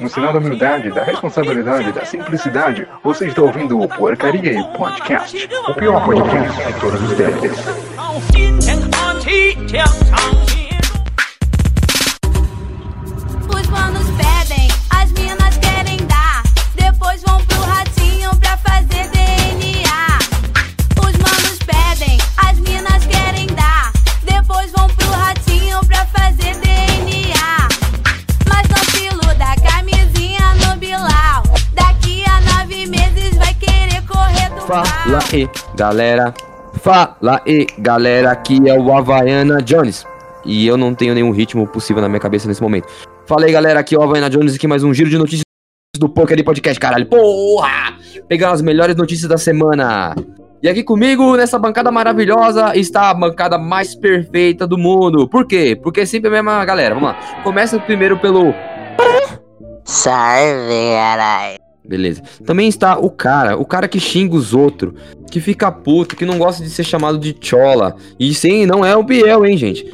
No sinal da humildade, da responsabilidade, da simplicidade, você está ouvindo o Porcaria e Podcast, o pior podcast de todos os tempos. Aí, galera. Fala aí, galera. Aqui é o Havaiana Jones. E eu não tenho nenhum ritmo possível na minha cabeça nesse momento. Fala aí, galera. Aqui é o Havaiana Jones. Aqui mais um giro de notícias do Porcaria Podcast, caralho. Porra! Pegando as melhores notícias da semana. E aqui comigo, nessa bancada maravilhosa, está a bancada mais perfeita do mundo. Por quê? Porque é sempre a mesma galera. Vamos lá. Começa primeiro pelo Salve, caralho. Beleza. Também está o cara, o cara que xinga os outros, que fica puto, que não gosta de ser chamado de chola. E sim, não é o Biel, hein, gente?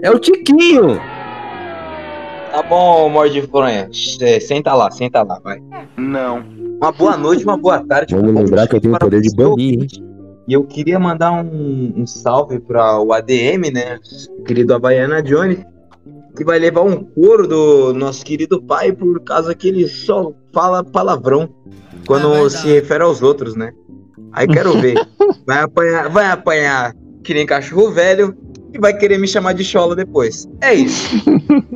É o Tiquinho. Tá bom, morde de fronha. É, Senta lá, senta lá, vai. Não. Uma boa noite, uma boa tarde. Vamos lembrar que eu tenho o poder de banir, hein? E eu queria mandar um, um salve para o ADM, né? Querido Havaiana Johnny, que vai levar um couro do nosso querido pai por causa que ele só fala palavrão quando se refere aos outros, né? Aí quero ver. Vai apanhar, vai apanhar que nem cachorro velho e vai querer me chamar de chola depois. É isso.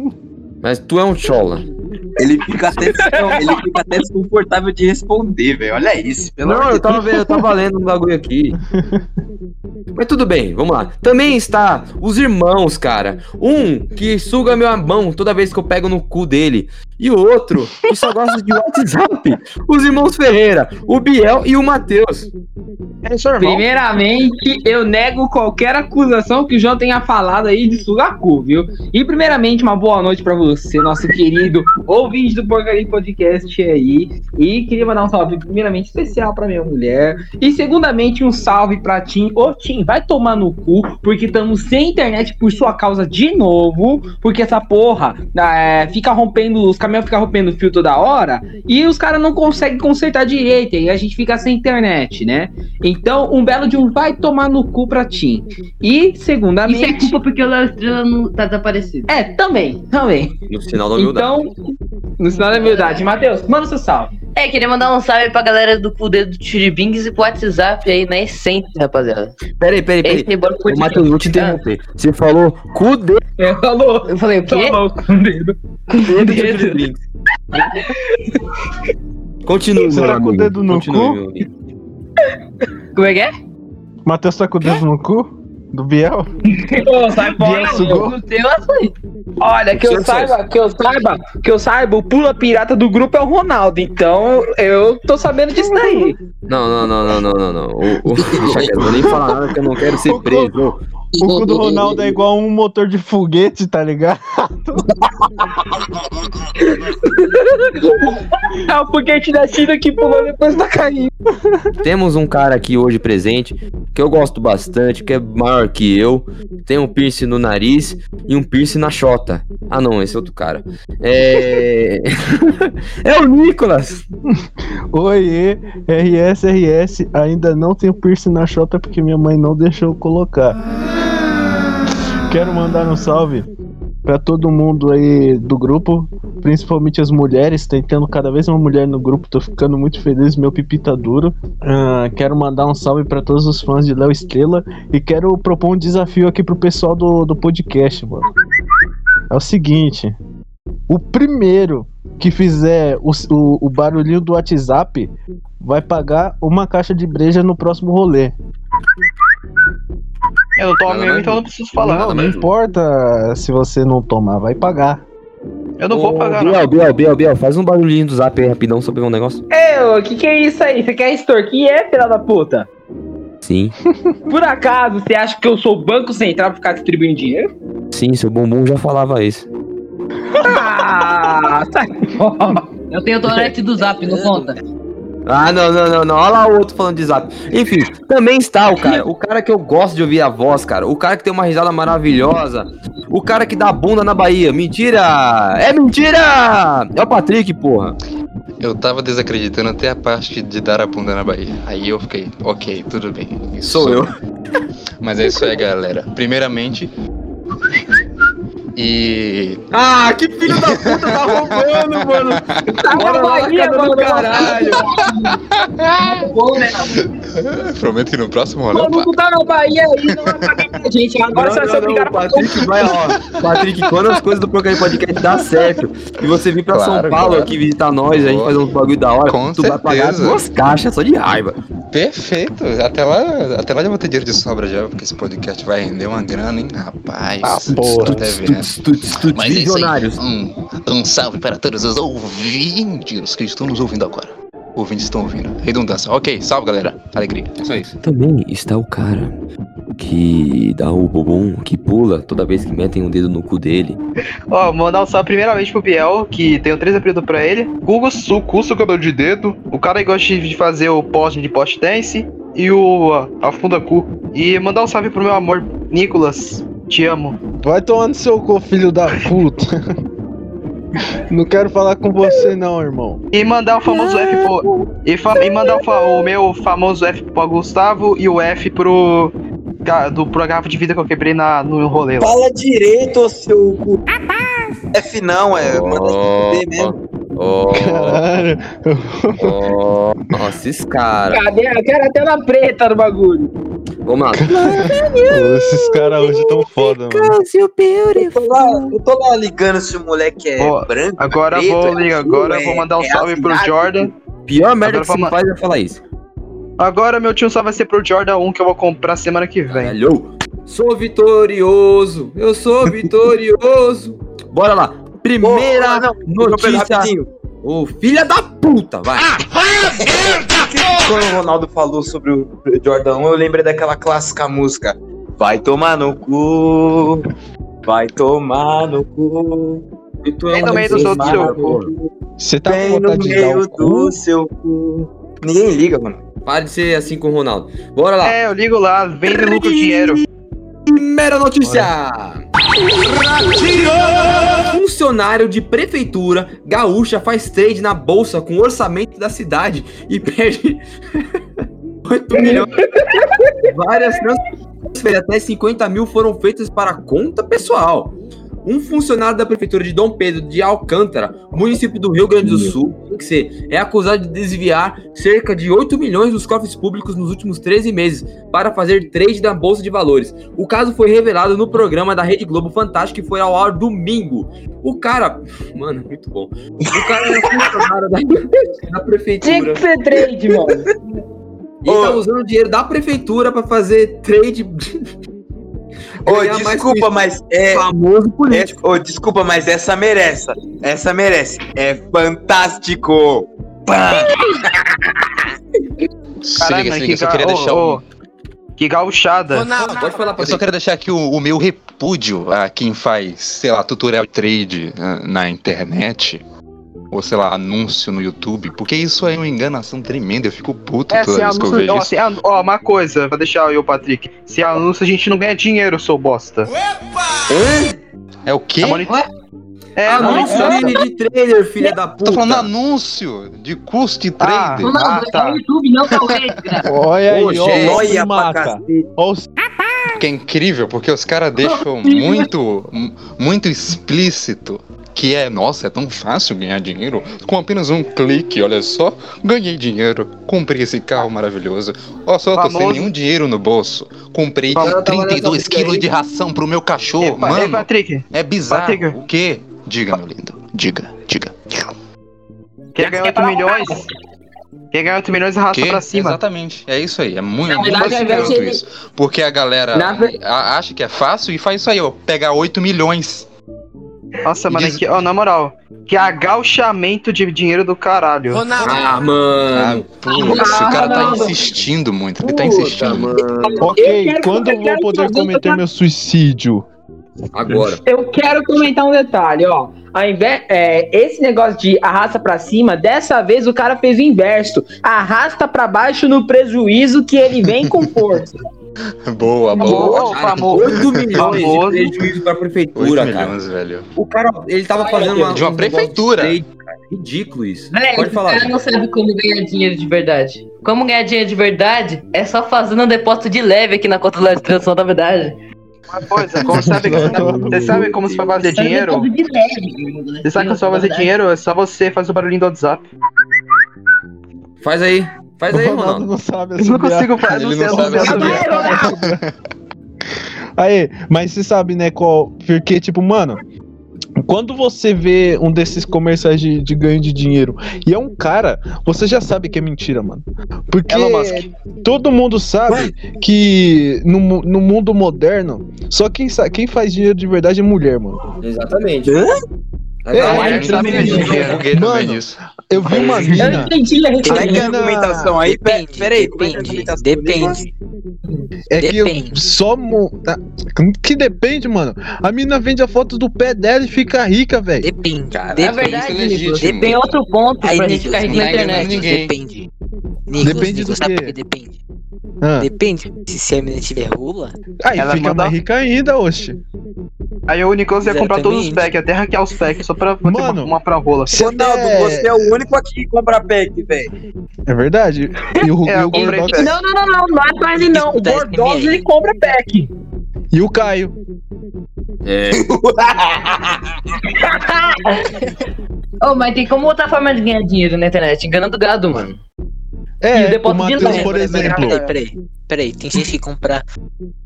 Mas tu é um chola. Ele fica até, ele fica até desconfortável de responder, velho. Olha isso, pelo Não, amor eu de Deus. tava vendo, eu tava lendo um bagulho aqui. Mas tudo bem, vamos lá. Também está os irmãos, cara. Um que suga minha mão toda vez que eu pego no cu dele. E o outro que só gosta de WhatsApp. Os irmãos Ferreira, o Biel e o Matheus. É seu irmão. Primeiramente, eu nego qualquer acusação que o João tenha falado aí de sugacu, viu? E primeiramente, uma boa noite pra você, nosso querido ouvinte do Porcaria Podcast aí. E queria mandar um salve, primeiramente, especial pra minha mulher. E segundamente, um salve pra Tim. Ô, Tim, vai tomar no cu, porque estamos sem internet por sua causa de novo. Porque essa porra é, fica rompendo, os caminhões ficam rompendo o fio toda hora. E os caras não conseguem consertar direito. E a gente fica sem internet, né? Então, um belo de um vai tomar no cu pra Tim. E, Isso é segundamente. culpa porque o Léo Estrela não tá desaparecido. É, também, também. No sinal da humildade. Então, no sinal da humildade, Matheus, manda seu salve. É, queria mandar um salve pra galera do Cu Dedo do Tiribingues e pro WhatsApp aí na essência, rapaziada. Peraí, peraí, peraí. Esse bora Ô, Matheus, vou te interromper. Você falou cu de É, falou. Eu falei o quê? Falou com o dedo. dedo. Continue, Você meu tá com o dedo no Continue, cu? Como é que é? Matheus tá com o dedo no cu? Do Biel? Ô, sai fora, Biel? No teu açaí. Olha, que eu saiba, que eu saiba, que eu saiba, o pula pirata do grupo é o Ronaldo, então eu tô sabendo disso daí. Não, não, não, não, não, não, não. O, o, deixa vou nem falar nada que eu não quero ser preso. O cu do Ronaldo é igual um motor de foguete, tá ligado? É o foguete da China que pulou depois da caindo. Temos um cara aqui hoje presente que eu gosto bastante, que é maior que eu, tem um piercing no nariz e um piercing na chota. Ah, não, esse é outro cara. É. é o Nicolas! Oiê, RS, RS, ainda não tenho piercing na chota porque minha mãe não deixou eu colocar. Quero mandar um salve pra todo mundo aí do grupo, principalmente as mulheres, tentando cada vez uma mulher no grupo, tô ficando muito feliz, meu pipi tá duro. Ah, quero mandar um salve pra todos os fãs de Léo Estrela e quero propor um desafio aqui pro pessoal do, do podcast, mano. É o seguinte, o primeiro que fizer o, o, o barulhinho do WhatsApp vai pagar uma caixa de breja no próximo rolê. Eu não tomo Nada mesmo, mais então eu não preciso falar. não, nada não importa se você não tomar, vai pagar. Eu não vou Ô, pagar, Biel, não. Biel, Biel, Biel, faz um barulhinho do zap aí rapidão só pegar um negócio. Ei, o que que é isso aí? Você quer extorquir, é, filha da puta? Sim, Por acaso, você acha que eu sou o Banco Central pra ficar distribuindo dinheiro? sim, seu bumbum já falava isso. Ah, sai fora. Eu tenho o torrent do Zap, não conta. Ah, não, não, não, não. Olha lá o outro falando de zap. Enfim, também está o cara. O cara que eu gosto de ouvir a voz, cara. O cara que tem uma risada maravilhosa. O cara que dá bunda na Bahia. Mentira! É mentira! É o Patrick, porra. Eu tava desacreditando até a parte de dar a bunda na Bahia. Aí eu fiquei, ok, tudo bem. Sou eu. Mas é isso aí, galera. Primeiramente. E. Ah, que filho da puta tá roubando, mano. Bora lá, Bahia, cada do mano. caralho. Bom, né? Prometo que no próximo rolê. O eu maluco tá na Bahia aí, não vai pagar pra gente. Agora Não, você vai ser obrigado Patrick vai, ó. Patrick, quando as coisas do Porcaria Podcast dá certo e você vir pra São Claro, Paulo claro. aqui visitar nós, a gente Boa. fazer uns bagulho da hora, Com tu vai pagar certeza. duas caixas só de raiva. Perfeito. Até lá, até lá já vou ter dinheiro de sobra já, porque esse podcast vai render uma grana, hein? Rapaz. Ah, porra. Até vendo. Tuts, tuts, tuts, Mas é visionários. Um, um salve para todos os ouvintes que estão nos ouvindo agora. Ouvintes estão ouvindo. Redundância. Ok, salve galera. Alegria. É só isso. Também está o cara que dá o bobom, que pula toda vez que metem um dedo no cu dele. Ó, vou mandar um salve primeiramente pro Biel, que tenho três apelidos pra ele. Google Sucusso Cabelo de Dedo. O cara que gosta de fazer o post de post dance. E o uh, Afunda Cu. E mandar um salve pro meu amor, Nicolas. Te amo. Vai tomar no seu cu, filho da puta. Não quero falar com você não, irmão. E mandar o famoso F pro. E, fa- e mandar o, fa- o meu famoso F pro Gustavo e o F pro. Do, pro garrafa de vida que eu quebrei na, no rolê lá. Fala direito, ô seu cu. F não, é. Manda Ó, se mesmo. ó, Caralho. ó, Nossa, esses caras. Cadê? Eu quero a tela preta do bagulho. Vamos lá. Esses caras hoje tão foda, mano. Eu tô, lá, eu tô lá ligando se o moleque é Ó, branco. Agora preto, vou é ligar, azul, agora é- vou mandar um é salve pro. Jordan. Pior merda Agora que se vamos- faz é falar isso. Agora meu tio só vai ser pro Jordan 1 que eu vou comprar semana que vem. Caralho. Sou vitorioso. Eu sou vitorioso. Bora lá. Primeira Ô, não, notícia. rapidinho. Ô, filha da puta, vai. Quando o Ronaldo falou sobre o Jordan 1, eu lembrei daquela clássica música. Vai tomar no cu. Vai tomar no cu. Bem no meio do seu, do seu cu. Você tá com Bem no meio do seu cu. Ninguém liga, mano. Para de ser assim com o Ronaldo. Bora lá. É, eu ligo lá, vende lucro dinheiro. Primeira notícia. Funcionário de prefeitura gaúcha faz trade na bolsa com orçamento da cidade e perde 8 milhões. Várias transferências até 50 mil foram feitas para conta pessoal. Um funcionário da prefeitura de Dom Pedro de Alcântara, município do Rio Grande do Sul, tem que ser, é acusado de desviar cerca de 8 milhões dos cofres públicos nos últimos 13 meses para fazer trade na bolsa de valores. O caso foi revelado no programa da Rede Globo Fantástico que foi ao ar domingo. O cara, mano, muito bom. O cara é funcionário da, da Tinha prefeitura. que ser trade, mano. E tá usando o dinheiro da prefeitura para fazer trade. Ô, mais desculpa, mas é. famoso é político. ô, desculpa, mas essa merece. Essa merece. É fantástico. Se liga, liga, eu só queria ô, deixar ô, um... Que gauchada. Pode falar pra Eu só quero deixar aqui o, o meu repúdio a quem faz, sei lá, tutorial de trade ah, na internet. Ou, sei lá, anúncio no YouTube. Porque isso aí é uma enganação tremenda. Eu fico puto É, toda vez que eu anúncio, vejo ó, isso. anu- ó, uma coisa, pra deixar eu, Patrick. Se anúncio, a gente não ganha dinheiro, seu bosta. É o quê? É, moni- é Anúncio monetização. de, de trader, filha da puta. Tô falando anúncio de custo de Ah, trade. Não, Ah, é tá. o YouTube, não tá o. Olha aí, Olha se pra mata. cacete. Ó, o Que é incrível, porque os caras deixam muito, mu- muito explícito que é, nossa, é tão fácil ganhar dinheiro com apenas um clique, olha só, ganhei dinheiro, comprei esse carro maravilhoso, ó só, tô sem nenhum dinheiro no bolso, comprei Famoso. 32 quilos de ração pro meu cachorro, ei, mano, Patrick, é bizarro, Patrick. o quê? Diga, meu lindo, diga, diga. quer ganhar 8 milhões? Quer ganhar 8 milhões, arrasta Que? pra cima. Exatamente, é isso aí, é muito, Na muito verdade, isso. Porque a galera Na acha que é fácil e faz isso aí, ó, pegar 8 milhões. Nossa, mano, Diz- que, ó, na moral, que agauchamento de dinheiro do caralho. Ah, Ah, mano. putz, o cara tá Ronaldo. insistindo muito, ele tá Puta, insistindo. mano. Ok, quero- quando eu eu vou quero poder fazer cometer meu suicídio? Agora. Eu quero comentar um detalhe, ó. Ao invés, é, esse negócio de arrasta pra cima, dessa vez o cara fez o inverso. Arrasta pra baixo no prejuízo que ele vem com força. Boa, boa. Cara, 8 milhões de prejuízo pra 8 prefeitura, cara. milhões, velho. O cara, ele tava fazendo uma. De uma um prefeitura. de trade, cara. Ridículo isso. Velho, Pode falar. cara não sabe como ganhar dinheiro de verdade. Como ganhar dinheiro de verdade é só fazendo um depósito de leve aqui na conta da transação da verdade. Uma coisa, como sabe, você sabe como você vai fazer dinheiro? De leve. Você sabe que você vai fazer dinheiro, é só você fazer o barulhinho do WhatsApp. Faz aí. Faz aí, Ronaldo Ronaldo. não sabe Eu não consigo fazer, não Ele sei, assobiar. Aí, mas você sabe, né, qual. Porque, tipo, mano. Quando você vê um desses comerciais de, de ganho de dinheiro e é um cara, você já sabe que é mentira, mano. Porque todo mundo sabe que no, no mundo moderno, só quem, quem faz dinheiro de verdade é mulher, mano. Exatamente. É, Agora, é, a gente sabe sabe mesmo. disso. Eu Eu vi uma Eu mina. entendi a Como é que é a Menina- argumentação aí? Pe- Depende, Peraí, depende, depende. É que eu Depende. só. mo- tá- Que depende, mano. A mina vende a foto do pé dela e fica rica, velho. Depende. Cara, É depende. verdade, isso é legítimo. Tem outro ponto Aí, pra gente ficar rico na internet. ninguém. Depende. Depende do que depende? Ah. Depende. Se, a menina tiver rola, Aí Ela fica manda- mais rica ainda, oxe. Aí o Nicolas ia comprar todos os packs, até hackear os packs só pra fazer uma, Mano. uma pra rola. Ronaldo, até- você é o único aqui que compra pack, velho. É verdade. E o, É, e o Gordox-. Não, não, não, não, não é com ele não. O aí. ele compra pack. e o Caio. É. Ô, mas tem como outra forma de ganhar dinheiro na internet? Enganando gado, mano. É, E o depósito o de Matheus, leve, por exemplo. peraí, peraí. Peraí, tem gente que compra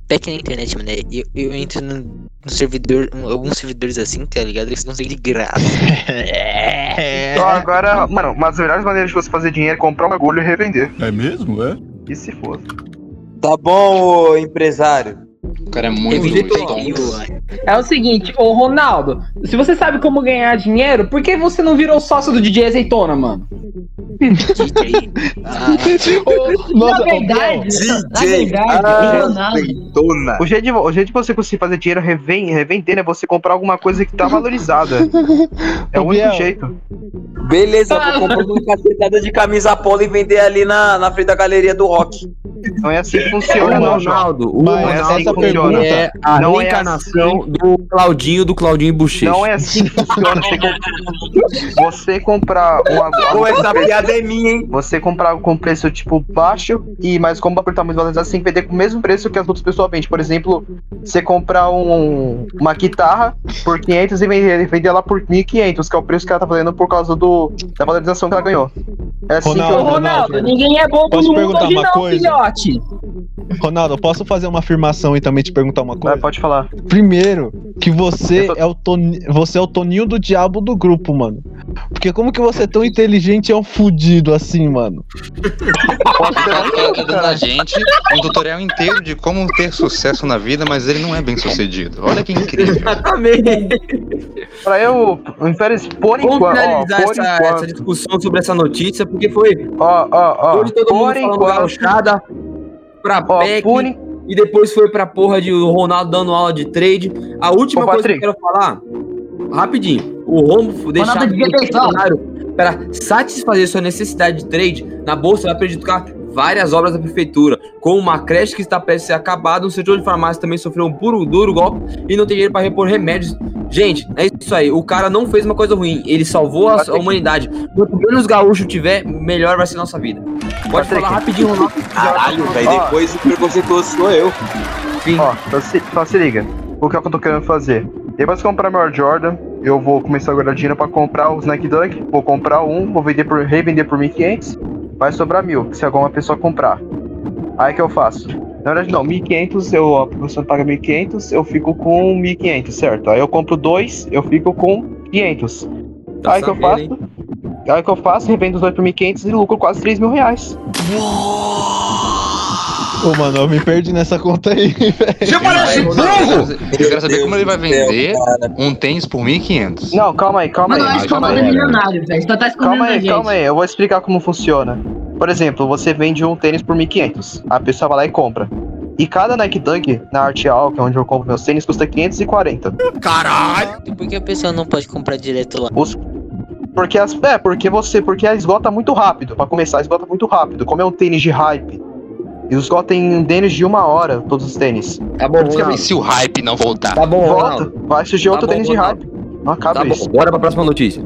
pack na internet, mano. Eu, eu entro no, no servidor, um- alguns servidores assim, tá ligado? Eles conseguem de graça. Só agora, mano, uma das melhores maneiras de você fazer dinheiro é comprar um bagulho e revender. É mesmo? É? E se fosse? Tá bom, ô empresário. O cara é muito Revender É o seguinte, ô Ronaldo, se você sabe como ganhar dinheiro, por que você não virou sócio do DJ Azeitona, mano? DJ. Ah, Ô, Nossa, na verdade, Biel, na verdade, o Ronaldo. Azeitona. O jeito, de, o jeito de você conseguir fazer dinheiro reven- revendendo é você comprar alguma coisa que tá valorizada. É o único jeito. Beleza, vou comprar uma cacetada de camisa polo e vender ali na, na frente da galeria do rock. Não é assim que O funciona, não, João. Ronaldo, o Mas Não é Ronaldo assim que funciona. é a Não é reencarnação do Claudinho do Claudinho Bochecha. Não é assim que funciona. Você, com- você comprar uma. Pô, essa piada é minha, hein? Você comprar com preço tipo baixo e mais como por estar muito valorizado, você tem que vender com o mesmo preço que as outras pessoas vendem. Por exemplo, você comprar um, uma guitarra por 500 e vender, vender ela por 1.500, que é o preço que ela tá valendo por causa do, da valorização que ela ganhou. É assim Ronaldo, que eu... Ronaldo, Ronaldo, ninguém é bom no mundo perguntar hoje não, coisa? filhote. Ronaldo, posso fazer uma afirmação e também te perguntar uma Vai, coisa? pode falar. Primeiro, que você tô- é o Toni... você é o Toninho do diabo do grupo, mano. Porque como que você é tão inteligente e é um fudido assim, mano? Pode ser O cara tá dando a gente um tutorial inteiro de como ter sucesso na vida, mas ele não é bem sucedido. Olha que incrível. Exatamente. Pra eu, Inferes, por Vamos enquanto, ó, finalizar por essa, essa enquanto, discussção sobre essa notícia, porque foi ó, ó, ó, hoje todo por mundo falando enquanto, pra ó, e depois foi pra porra de o Ronaldo dando aula de trade. A última Ô, coisa Patrick. que eu quero falar, rapidinho, o Romo deixar claro para satisfazer sua necessidade de trade, na bolsa vai prejudicar várias obras da prefeitura, como uma creche que está prestes a ser acabada, um setor de farmácia também sofreu um puro duro golpe e não tem dinheiro para repor remédios. Gente, é isso aí, o cara não fez uma coisa ruim, ele salvou a, a humanidade. Quanto menos gaúcho tiver, melhor vai ser nossa vida. Pode Patrick. falar rapidinho, Ronaldo. Caralho, velho. Ó. Depois o preconceituoso sou eu. Sim. Ó, só se, só se liga. O que é que eu tô querendo fazer? Depois de comprar meu Jordan, eu vou começar a guardar dinheiro pra comprar os Nike Dunk. Vou comprar um, vou vender por, revender por 1.500. Vai sobrar mil, se alguma pessoa comprar. Aí que eu faço? Na verdade, não, 1.500, eu, a pessoa paga 1.500, eu fico com 1.500, certo? Aí eu compro dois, eu fico com 500. Tá aí que eu faço? hein? Aí que eu faço, revendo os dois por 1.500 e lucro quase 3 mil reais. Ô, mano, eu me perdi nessa conta aí, velho. Eu quero saber como ele vai vender um tênis por 1.500. Não, calma aí, calma Mano, eu aí. acho que o é aí. milionário, velho. Só tá escondendo Calma aí, gente. calma aí, eu vou explicar como funciona. Por exemplo, você vende um tênis por 1.500, a pessoa vai lá e compra. E cada Nike Dunk na Arte Al, que é onde eu compro meus tênis, custa 540. E por que a pessoa não pode comprar direto lá? Os... Porque as... É, porque você. Porque esgota muito rápido. Pra começar, esgota muito rápido. Como é um tênis de hype. E esgota em tênis de uma hora, todos os tênis. Tá bom, Ronaldo. se o hype não voltar? Tá bom, Volta, Ronaldo. vai surgir outro Tá bom, tênis de Ronaldo. hype. Não acaba Tá bom, isso. bora pra próxima notícia.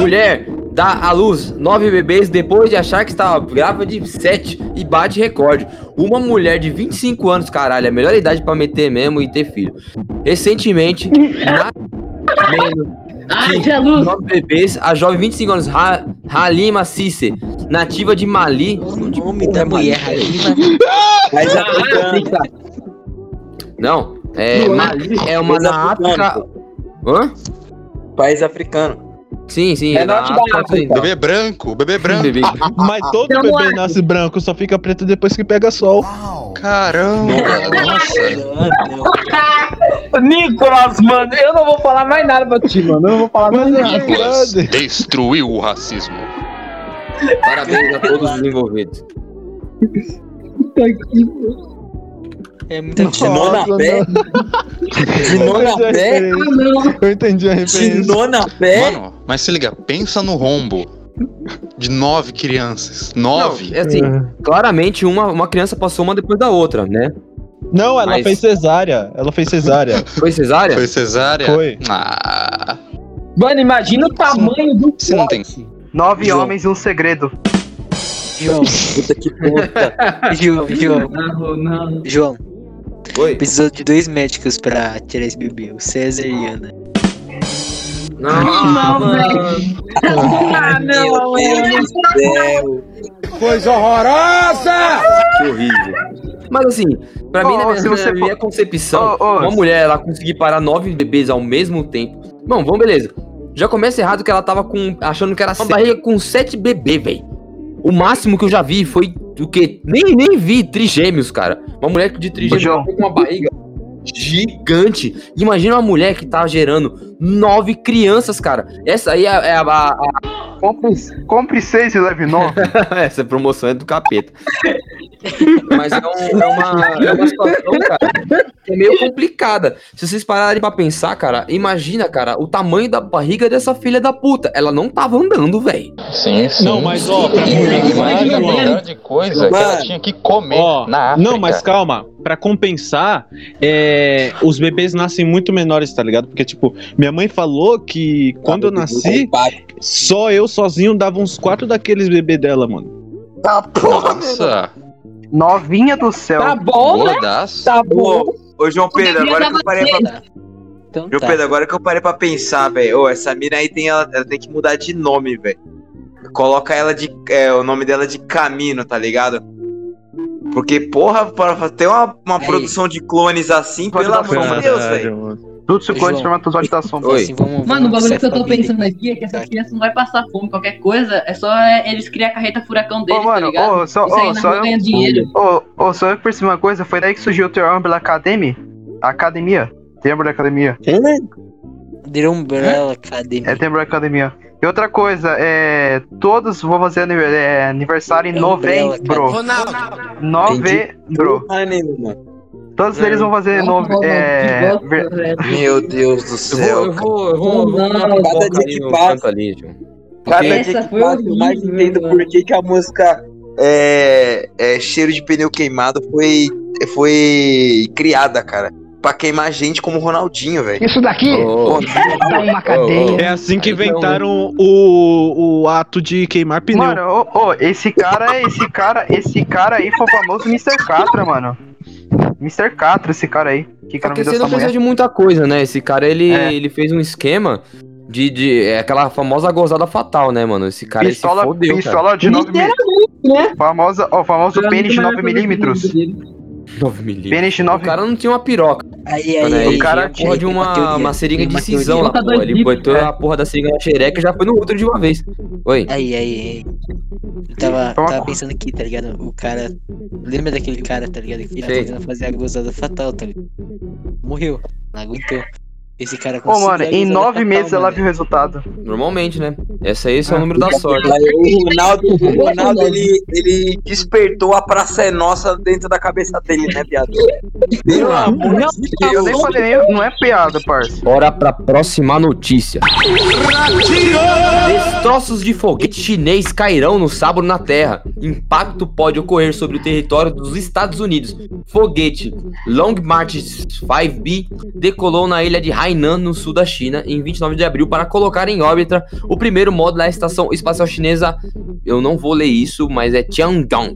Mulher dá à luz nove bebês depois de achar que estava grávida de sete e bate recorde. Uma mulher de 25 anos, caralho, é a melhor idade pra meter mesmo e ter filho. Recentemente, na... Ai, luz. nove bebês, a jovem 25 anos, Ha- Halima Cisse, nativa de Mali. O nome da mulher, Halima. Mas Ah, africano. Não, é Mali é uma na África. Hã? País africano. Sim, sim, É norte da África. Bebê branco, bebê branco. Bebê. Mas todo Então, bebê nasce branco, só fica preto depois que pega sol. Caramba, nossa. Nicolas, mano, eu não vou falar mais nada pra ti, mano. Eu não vou falar mais é nada. Nicolas destruiu o racismo. Parabéns a todos os envolvidos. É muita De nona Nossa, pé? De Eu nona entendi a pé? referência. Eu entendi a De referência. nona pé? Mano, mas se liga, pensa no rombo de nove crianças. Nove? É assim, claramente uma, uma criança passou uma depois da outra, né? Não, ela Mas- fez cesárea. Ela fez cesárea. Foi cesárea? Foi cesárea? Foi. Ah, Mano, imagina o tamanho do você não tem. Nove João. homens e um segredo. João, Puta que puta. João, João, Não, não. João. Oi? Precisou de dois médicos pra tirar esse bebê, o César e a Ana. Não, Não, mano. Ah, não, Meu Deus do céu. Que horrível. Mas assim, pra mim, Ô, na minha, na minha for- concepção, Ô, ô, uma mulher ela conseguir parar nove bebês ao mesmo tempo. Bom, vamos, beleza. Já começa errado que ela tava com. achando que era uma barriga com sete bebês, velho. O máximo que eu já vi foi o quê? Nem, nem vi trigêmeos, cara. Uma mulher de trigêmeos com uma barriga gigante. Imagina uma mulher que tá gerando nove crianças, cara. Essa aí é, é a, a- a- Compre, compre seis e leve nove. Essa promoção é do capeta. Mas é, um- é uma, é uma situação, cara, que é meio complicada. Se vocês pararem pra pensar, cara, imagina, cara, o tamanho da barriga dessa filha da puta. Ela não tava andando, velho. Sim, sim. Não, mas ó, pra compensar, Imagina a João. quantidade de coisa que ela tinha que comer Ó, na África. não, mas calma. Pra compensar, é, os bebês nascem muito menores, tá ligado? Porque, tipo, minha mãe falou que quando eu nasci, só eu sozinho dava uns quatro daqueles bebês dela, mano. Tá porra, Nossa, Novinha do céu. Tá bom, né? Tá bom. Ô, ô, João Pedro, agora que eu parei pra... Então João tá. Pedro, agora que eu parei pra pensar, velho. Ô, essa mina aí tem, ela, ela tem que mudar de nome, velho. Coloca ela de. É, o nome dela de Camino, tá ligado? Porque, porra, para ter uma, uma Aí. produção de clones assim, Pode pelo amor de. Deus, velho. Tudo se clone espermatozoide da sombra. Oi. Assim, vamos, Mano, o bagulho que eu tô pensando aqui é que essas crianças não vai passar fome, qualquer coisa, é só é, eles criar a carreta furacão deles, Ô, mano, tá ligado? ô, só, Isso só rua eu. ganha dinheiro. Ô, ô, só eu que percebi uma coisa, foi daí que surgiu o The Umbrella Academy? Academia. The Umbrella Academia. The Umbrella Academy. É The Umbrella Academia. E outra coisa, é. Todos vão fazer é, aniversário em novembro. Novembro. Ah, nenhuma. Todos eles vão fazer Nossa, nove. É. Meu Deus do Eu vou, céu. eu vou, eu vou, eu vou Não, pipoca cada dia que passa-. Cada dia que passa, eu mais entendo por que, que a música é, é, Cheiro de Pneu Queimado foi, foi criada, cara. Pra queimar gente como o Ronaldinho, velho. Isso daqui Ô, é uma cadeia. É assim que inventaram o, o ato de queimar pneu. Mano, ô, ô, esse cara, esse cara, esse cara aí foi o famoso Mr. Catra, mano. Mr. Catra, esse cara aí. Que nome Porque você não precisa de muita coisa, né? Esse cara, ele, É. ele fez um esquema de, de é aquela famosa gozada fatal, né, mano? Esse cara ele se Pistola, fodeu, cara. pistola de 9 Literalmente, né? Famosa, ó, famoso pênis de muito 9 maior que o milímetros. dele. 9 milímetros. Pênis de O 9 cara não tinha uma piroca, Aí, aí, Ele aí. o cara porra de uma teoria, uma seringa de cisão lá, pô. Ele botou é. a porra da seringa na xereca e já foi no útero de uma vez. Oi? Aí, aí, aí. Eu tava, tava pensando aqui, tá ligado? O cara. Lembra daquele cara, tá ligado? Que tava tentando fazer a gozada fatal, tá ligado? Morreu. Não aguentou. Esse cara Ô, mano, conseguir em nove pra meses calma, ela viu o resultado. Normalmente, né? Esse, esse é o número da sorte. O Ronaldo, o Ronaldo ele, ele despertou a Praça é Nossa dentro da cabeça dele, né, viado? Pelo amor de Eu nem falei, nem- não é piada, parça. Bora pra próxima notícia. Destroços de foguete chinês cairão no sábado na Terra. Impacto pode ocorrer sobre o território dos Estados Unidos. Foguete Long March 5B decolou na ilha de Hainan, no sul da China, em 29 de abril, para colocar em órbita o primeiro módulo da estação espacial chinesa. Eu não vou ler isso, mas é Tiangong.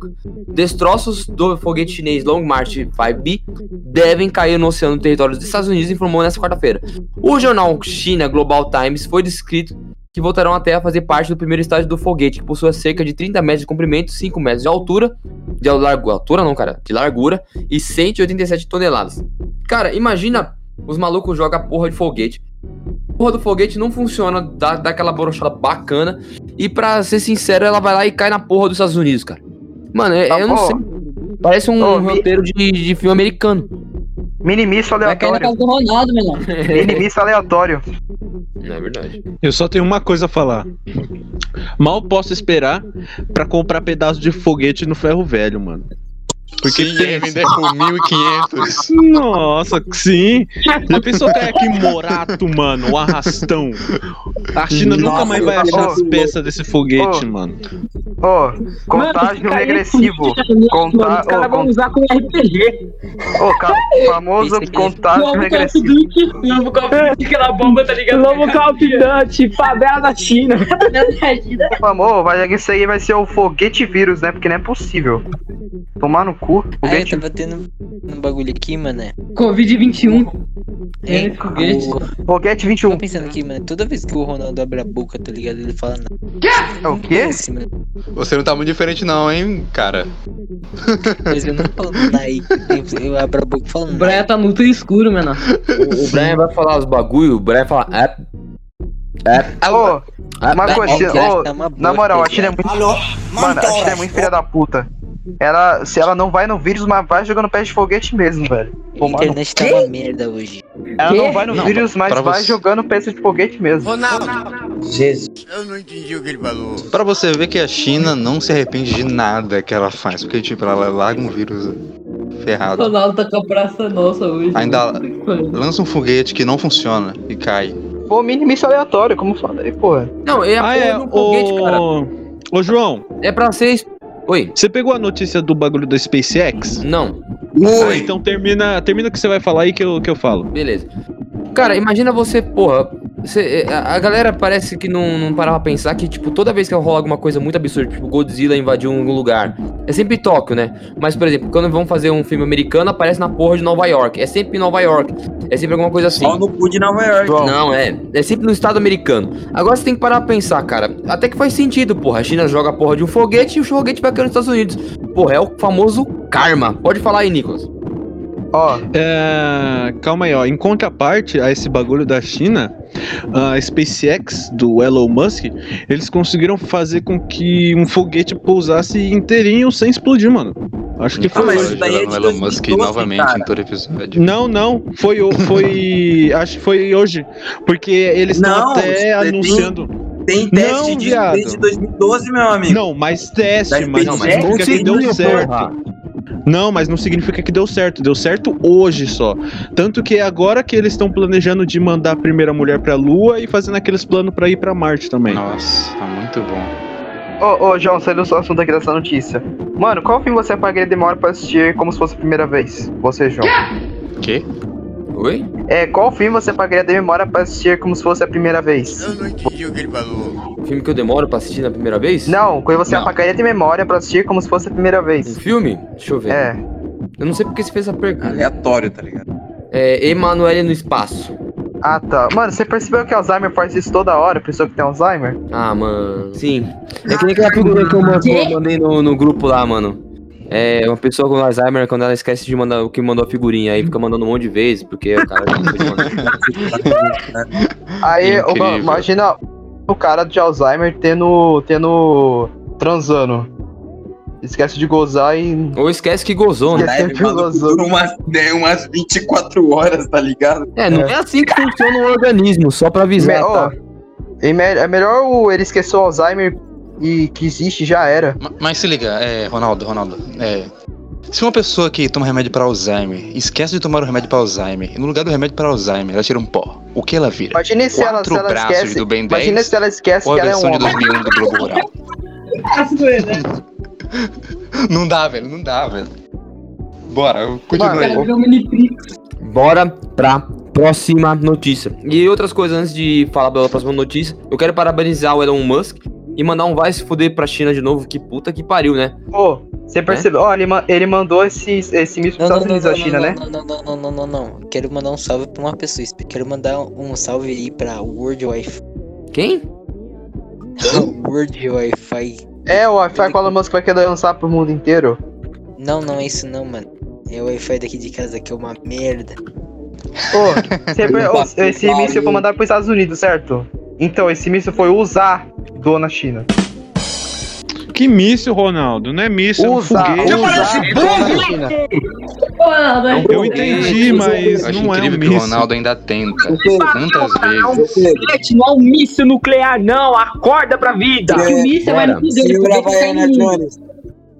Destroços do foguete chinês Long March 5B devem cair no oceano do território dos Estados Unidos, informou nesta quarta-feira. O jornal China Global Times foi descrito que voltarão até a fazer parte do primeiro estágio do foguete, que possui cerca de 30 metros de comprimento, 5 metros de altura, de largura, altura não, cara, de largura, e 187 toneladas. Cara, imagina os malucos jogam a porra de foguete. A porra do foguete não funciona, dá, dá aquela brochada bacana, e pra ser sincero, ela vai lá e cai na porra dos Estados Unidos, cara. Mano, é- Tá eu não sei. Parece um mi- roteiro de, de filme americano. Minimício Vai cair na aleatório. casa do Ronaldo, menor. Minimício aleatório. Não é verdade. Eu só tenho uma coisa a falar. Mal posso esperar pra comprar pedaço de foguete no ferro velho, mano. Porque Sim, tem- ele vender por 1.500. Nossa, sim. Já pensou cair aqui em Morato, mano? O arrastão. A China nunca Nossa, mais vai achar as peças desse foguete, Ô. mano. Ô, contágio Mano, regressivo. Conta... Os caras vão usar com RPG. ô, ca- famoso aqui- contágio regressivo. Novo Call of Duty, aquela bomba, tá ligado? Novo Call of Duty, favela da China. Famoso, vai, isso aí vai ser o foguete vírus, né? Porque não é possível. Tomar no cu. Ah, eu Foguete tava tendo um bagulho aqui, mano. Covid-21. É, É, foguete. o- Foguete Tô 21. pensando aqui, mano, toda vez que o Ronaldo abre a boca, tá ligado? Ele fala nada. É o quê? Esse, mano. Você não tá muito diferente não, hein, cara. Mas eu não falo Nike. Eu abro a boca e falo O. Brian tá muito escuro, menor. O, o Brian vai falar os bagulho, o Brian fala. É, é, Ô, uma é, coisa, é, ô, uma na moral, a China é muito. Mano, a China é muito filha da puta. Ela, se ela não vai no vírus, mas vai jogando pé de foguete mesmo, velho. A internet tá uma merda hoje. Ela não vai no Não, vírus, mas vai você- jogando peça de foguete mesmo. Jesus. Pra você ver que a China não se arrepende de nada que ela faz, porque tipo, ela larga um vírus ferrado. Ronaldo tá com a praça nossa hoje. Ainda lança um foguete que não funciona e cai. Pô, minimício aleatório, como eu falei, porra. Não, é a Ah, porra é. de um foguete, cara. Ô, ô, João, É pra ser. Oi? você pegou a notícia do bagulho da SpaceX? Não. Ah, então termina, termina o que você vai falar aí que eu, que eu falo. Beleza. Cara, imagina você, porra. Você- a, a galera parece que não, não parava pra pensar que, tipo, toda vez que rola alguma coisa muito absurda, tipo, Godzilla invadiu um lugar, é sempre Tóquio, né? Mas, por exemplo, quando vão fazer um filme americano, aparece na porra de Nova York. É sempre em Nova York. É sempre alguma coisa assim. Só no cu de Nova York. Não, é. É sempre no estado americano. Agora você tem que parar pra pensar, cara. Até que faz sentido, porra. A China joga a porra de um foguete e o foguete vai cair nos Estados Unidos. Porra, é o famoso karma. Pode falar aí, Nicolas. Ó, É, calma aí, ó. Em contraparte a esse bagulho da China, a SpaceX do Elon Musk, eles conseguiram fazer com que um foguete pousasse inteirinho sem explodir, mano. Acho que Ah, foi. mas hoje. isso daí é de Elon Musk 2012, novamente cara. em todo episódio. Não, não, foi o- foi, acho que foi hoje, porque eles estão Não, até tem- anunciando. Tem Não, teste de, viado. desde 2012, meu amigo. Não, mas teste, mas não SpaceX, significa que deu certo. Não, mas não significa que deu certo. Deu certo hoje só. Tanto que é agora que eles estão planejando de mandar a primeira mulher pra Lua e fazendo aqueles planos pra ir pra Marte também. Nossa, tá muito bom. ô, ô, João, saindo do assunto aqui dessa notícia. Mano, qual filme você pagaria demora pra assistir como se fosse a primeira vez? Você, João. Que? Oi? É, qual filme você pagaria de memória pra assistir como se fosse a primeira vez? Filme que eu demoro pra assistir na primeira vez? Não, qual você Não. apagaria de memória pra assistir como se fosse a primeira Um vez? filme? Deixa eu ver. É. Eu não sei porque você fez essa pergunta. Aleatório, tá ligado? É Emanuele no espaço. Ah, tá. Mano, você percebeu que Alzheimer faz isso toda hora, pessoa que tem Alzheimer? Ah, mano. Sim. É que nem aquela figurinha que eu man- que eu mandei no, no grupo lá, mano. É uma pessoa com Alzheimer, quando ela esquece de mandar o que mandou a figurinha, aí fica mandando um monte de vezes, porque o cara não pode mandar. Aí, Incrível. imagina o cara de Alzheimer tendo. tendo. transando. Esquece de gozar e. Ou esquece que gozou, né? Esquece que gozou. Por umas, né, umas 24 horas, tá ligado? É, não é, assim que funciona o organismo, só pra avisar, Me- ó, tá? é me- é melhor o- ele esquecer o Alzheimer e que existe já era. Ma- Mas se liga, é, Ronaldo, Ronaldo, é. Se uma pessoa que toma remédio para Alzheimer esquece de tomar o remédio para Alzheimer, e no lugar do remédio para Alzheimer ela tira um pó, o que ela vira? Imagina se ela, se ela braços esquece. do Ben Imagina 10 se ela esquece ou que a ela é um de homem. 2001 do Globo Rural? Não dá, velho, não dá, velho. Bora, continua aí. Bora pra próxima notícia. E outras coisas antes de falar pela próxima notícia, eu quero parabenizar o Elon Musk e mandar um vai se fuder pra China de novo. Que puta que pariu, né? Pô, você percebeu? Ó, ele, ma- ele mandou esse, esse míssil pros Estados Unidos não, da China, não, né? não, não, não, não, não, não. Quero mandar um salve pra uma pessoa. Quero mandar um salve aí pra World Wi-Fi. Quem? World Wi-Fi. É, o Wi-Fi que o Elon Musk vai querer lançar pro mundo inteiro. Não, não é isso não, mano. É o Wi-Fi daqui de casa que é uma merda. Pô, ô, esse míssil foi mandado pros Estados Unidos, certo? Então, esse míssil foi usar do na China. Que míssil, Ronaldo? Não é míssil, é um Usar, foguete. usar do na China. Eu entendi, mas Eu não é um incrível que o míssil. Ronaldo ainda tenta. Tantas vezes. Não é um míssil nuclear, não. Acorda pra vida. É, o míssil vai no Jones,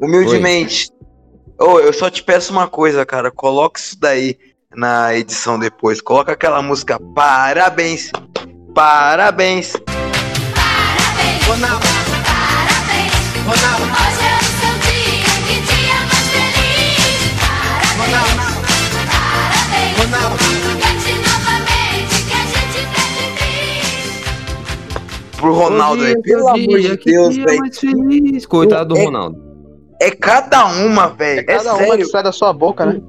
humildemente. Ô, eu só te peço uma coisa, cara. Coloca isso daí na edição depois. Coloca aquela música Parabéns. Parabéns. Ronaldo, parabéns. Ronaldo, hoje é o seu dia, que dia mais feliz. Parabéns, parabéns. Ronaldo, cante novamente, que a gente pede Pro Ronaldo aí, pelo amor de Deus, velho. feliz. Coitado do É- Ronaldo. É cada uma, velho. É, Cada uma sério. que sai da sua boca, né?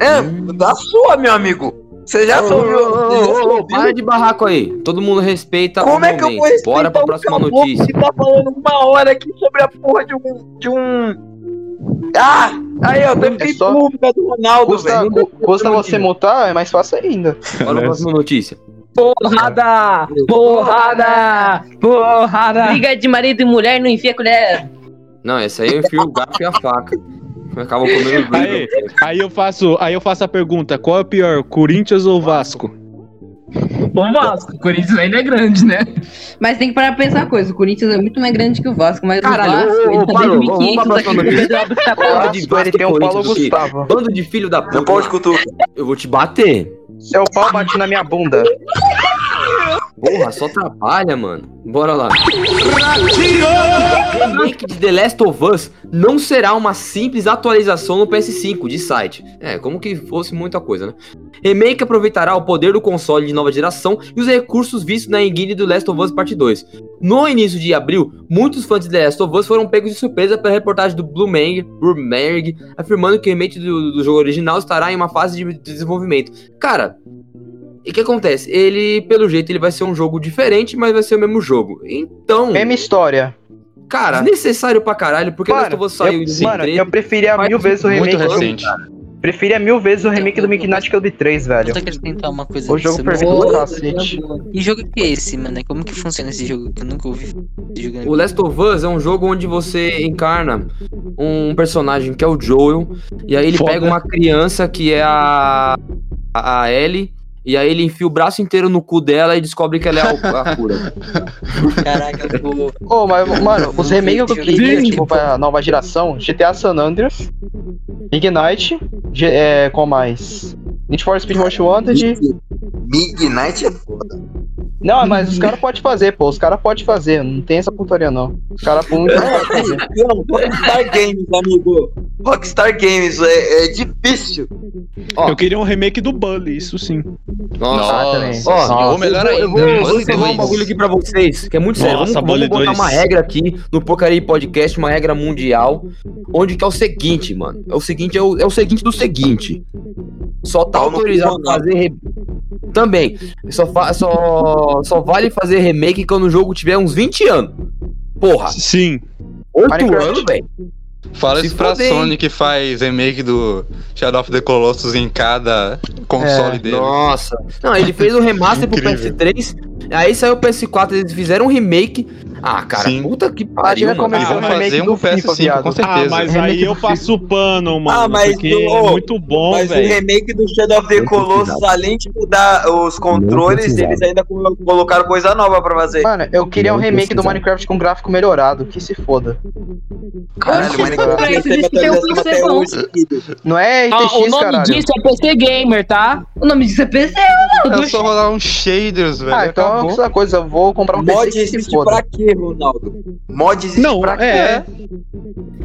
É, da sua, meu amigo. Você já ouviu? ô, ô, você para de barraco aí. Todo mundo respeita Como o é que eu vou respeitar Bora pra o próxima notícia. que tá falando uma hora aqui sobre a porra de um... De um... Ah! Aí, ó, tem É só- pública do Ronaldo, Custa, velho. cu- custa você multar, é mais fácil ainda. Bora pra próxima notícia. Porrada! Porrada! Porrada! Briga de marido e mulher não enfia colher. Não, essa aí eu enfio o garfo e a faca. Acabam comendo Aí, dois. aí eu faço, aí eu faço a pergunta: qual é pior, Corinthians ou Vasco? O Vasco, o Corinthians ainda é grande, né? Mas tem que parar pra pensar uma coisa. O Corinthians é muito mais grande que o Vasco, mas Caralho, o Vasco, ô, ô, ele tá parou, desde vamos pra 1500 aqui próxima no notícia. Pedro tá Bando Vasco, de ele tem um Paulo. Gustavo. Bando de filho da Não puta. pode cutucar. Eu vou te bater. Seu pau bate na minha bunda. Porra, só trabalha, mano. Bora lá. Remake de The Last of Us não será uma simples atualização no PS5 de site. É, como que fosse muita coisa, né? Remake aproveitará o poder do console de nova geração e os recursos vistos na engine do Last of Us Part 2. No início de abril, muitos fãs de The Last of Us foram pegos de surpresa pela reportagem do Bloomberg, Bloomberg afirmando que o remake do, do jogo original estará em uma fase de desenvolvimento. Cara, e o que acontece? Ele, pelo jeito, ele vai ser um jogo diferente, mas vai ser o mesmo jogo. Então, Mesma história. cara, desnecessário pra caralho, porque Last of Us saiu eu, em 2013. mano, eu preferia mil vezes o Muito remake. do- recente. Preferia mil vezes o remake do Midnight Club 3, velho. Eu tô querendo tentar uma coisa O jogo perfeito do cacete. Que jogo que é esse, mano? Como que funciona esse jogo? Que eu nunca ouvi jogando. O Last of Us é um jogo onde você encarna um personagem que é o Joel, e aí ele Foda. pega uma criança que é a, a Ellie, e aí ele enfia o braço inteiro no cu dela e descobre que ela é a, a cura. Caraca, pô. Ô, mas, mano, os remakes que eu queria, Sim. tipo, pra nova geração, GTA San Andreas, Ignite, G- é, qual mais? Need for Speed Most Wanted. Midnight é foda. Não, mas os caras podem fazer, pô, os caras podem fazer, não tem essa putaria não. Os caras podem fazer. Não, Rockstar Games, amigo. Rockstar Games é, é difícil. Ó. Eu queria um remake do Bully, isso sim. Nossa. Também. Ó, Ou melhor eu vou, eu ainda, vou, encerrar um 2. bagulho aqui pra vocês, que é muito sério. Nossa, vamos, vamos botar 2. uma regra aqui no Porcaria Podcast, uma regra mundial, onde que é o seguinte, mano. É o seguinte, é o, é o seguinte do seguinte. Só tá autorizado fazer... re- Também. Só, fa- só, só vale fazer remake quando o jogo tiver uns 20 anos. Porra, Sim. 8 Minecraft. anos, velho. Fala Se isso pra foder? Sony que faz remake do Shadow of the Colossus em cada console É, dele. Nossa. Não, ele fez o remaster pro Incrível. PS3, aí saiu o PS4, eles fizeram um remake, Ah, cara, Sim. puta que pariu, mano. como E é vão o remake fazer do um FIFA, PS5, viado. com Ah, certeza. mas Remake aí eu do passo pano, mano. Ah, mas porque o- é muito bom, Mas o velho. remake do Shadow of the Colossus, além de mudar os controles, eles ainda colo- colocaram coisa nova pra fazer. Mano, eu queria um remake do. Minecraft com gráfico melhorado, que se foda. Caralho, Minecraft um. Não é RTX, o nome caralho. disso é PC Gamer, tá? O nome disso é PC, É mano. só rolar uns shaders, velho. Ah, então acabou. essa coisa, vou comprar um Mod existe pra quê, Ronaldo? Mod existe Não, pra quê? é.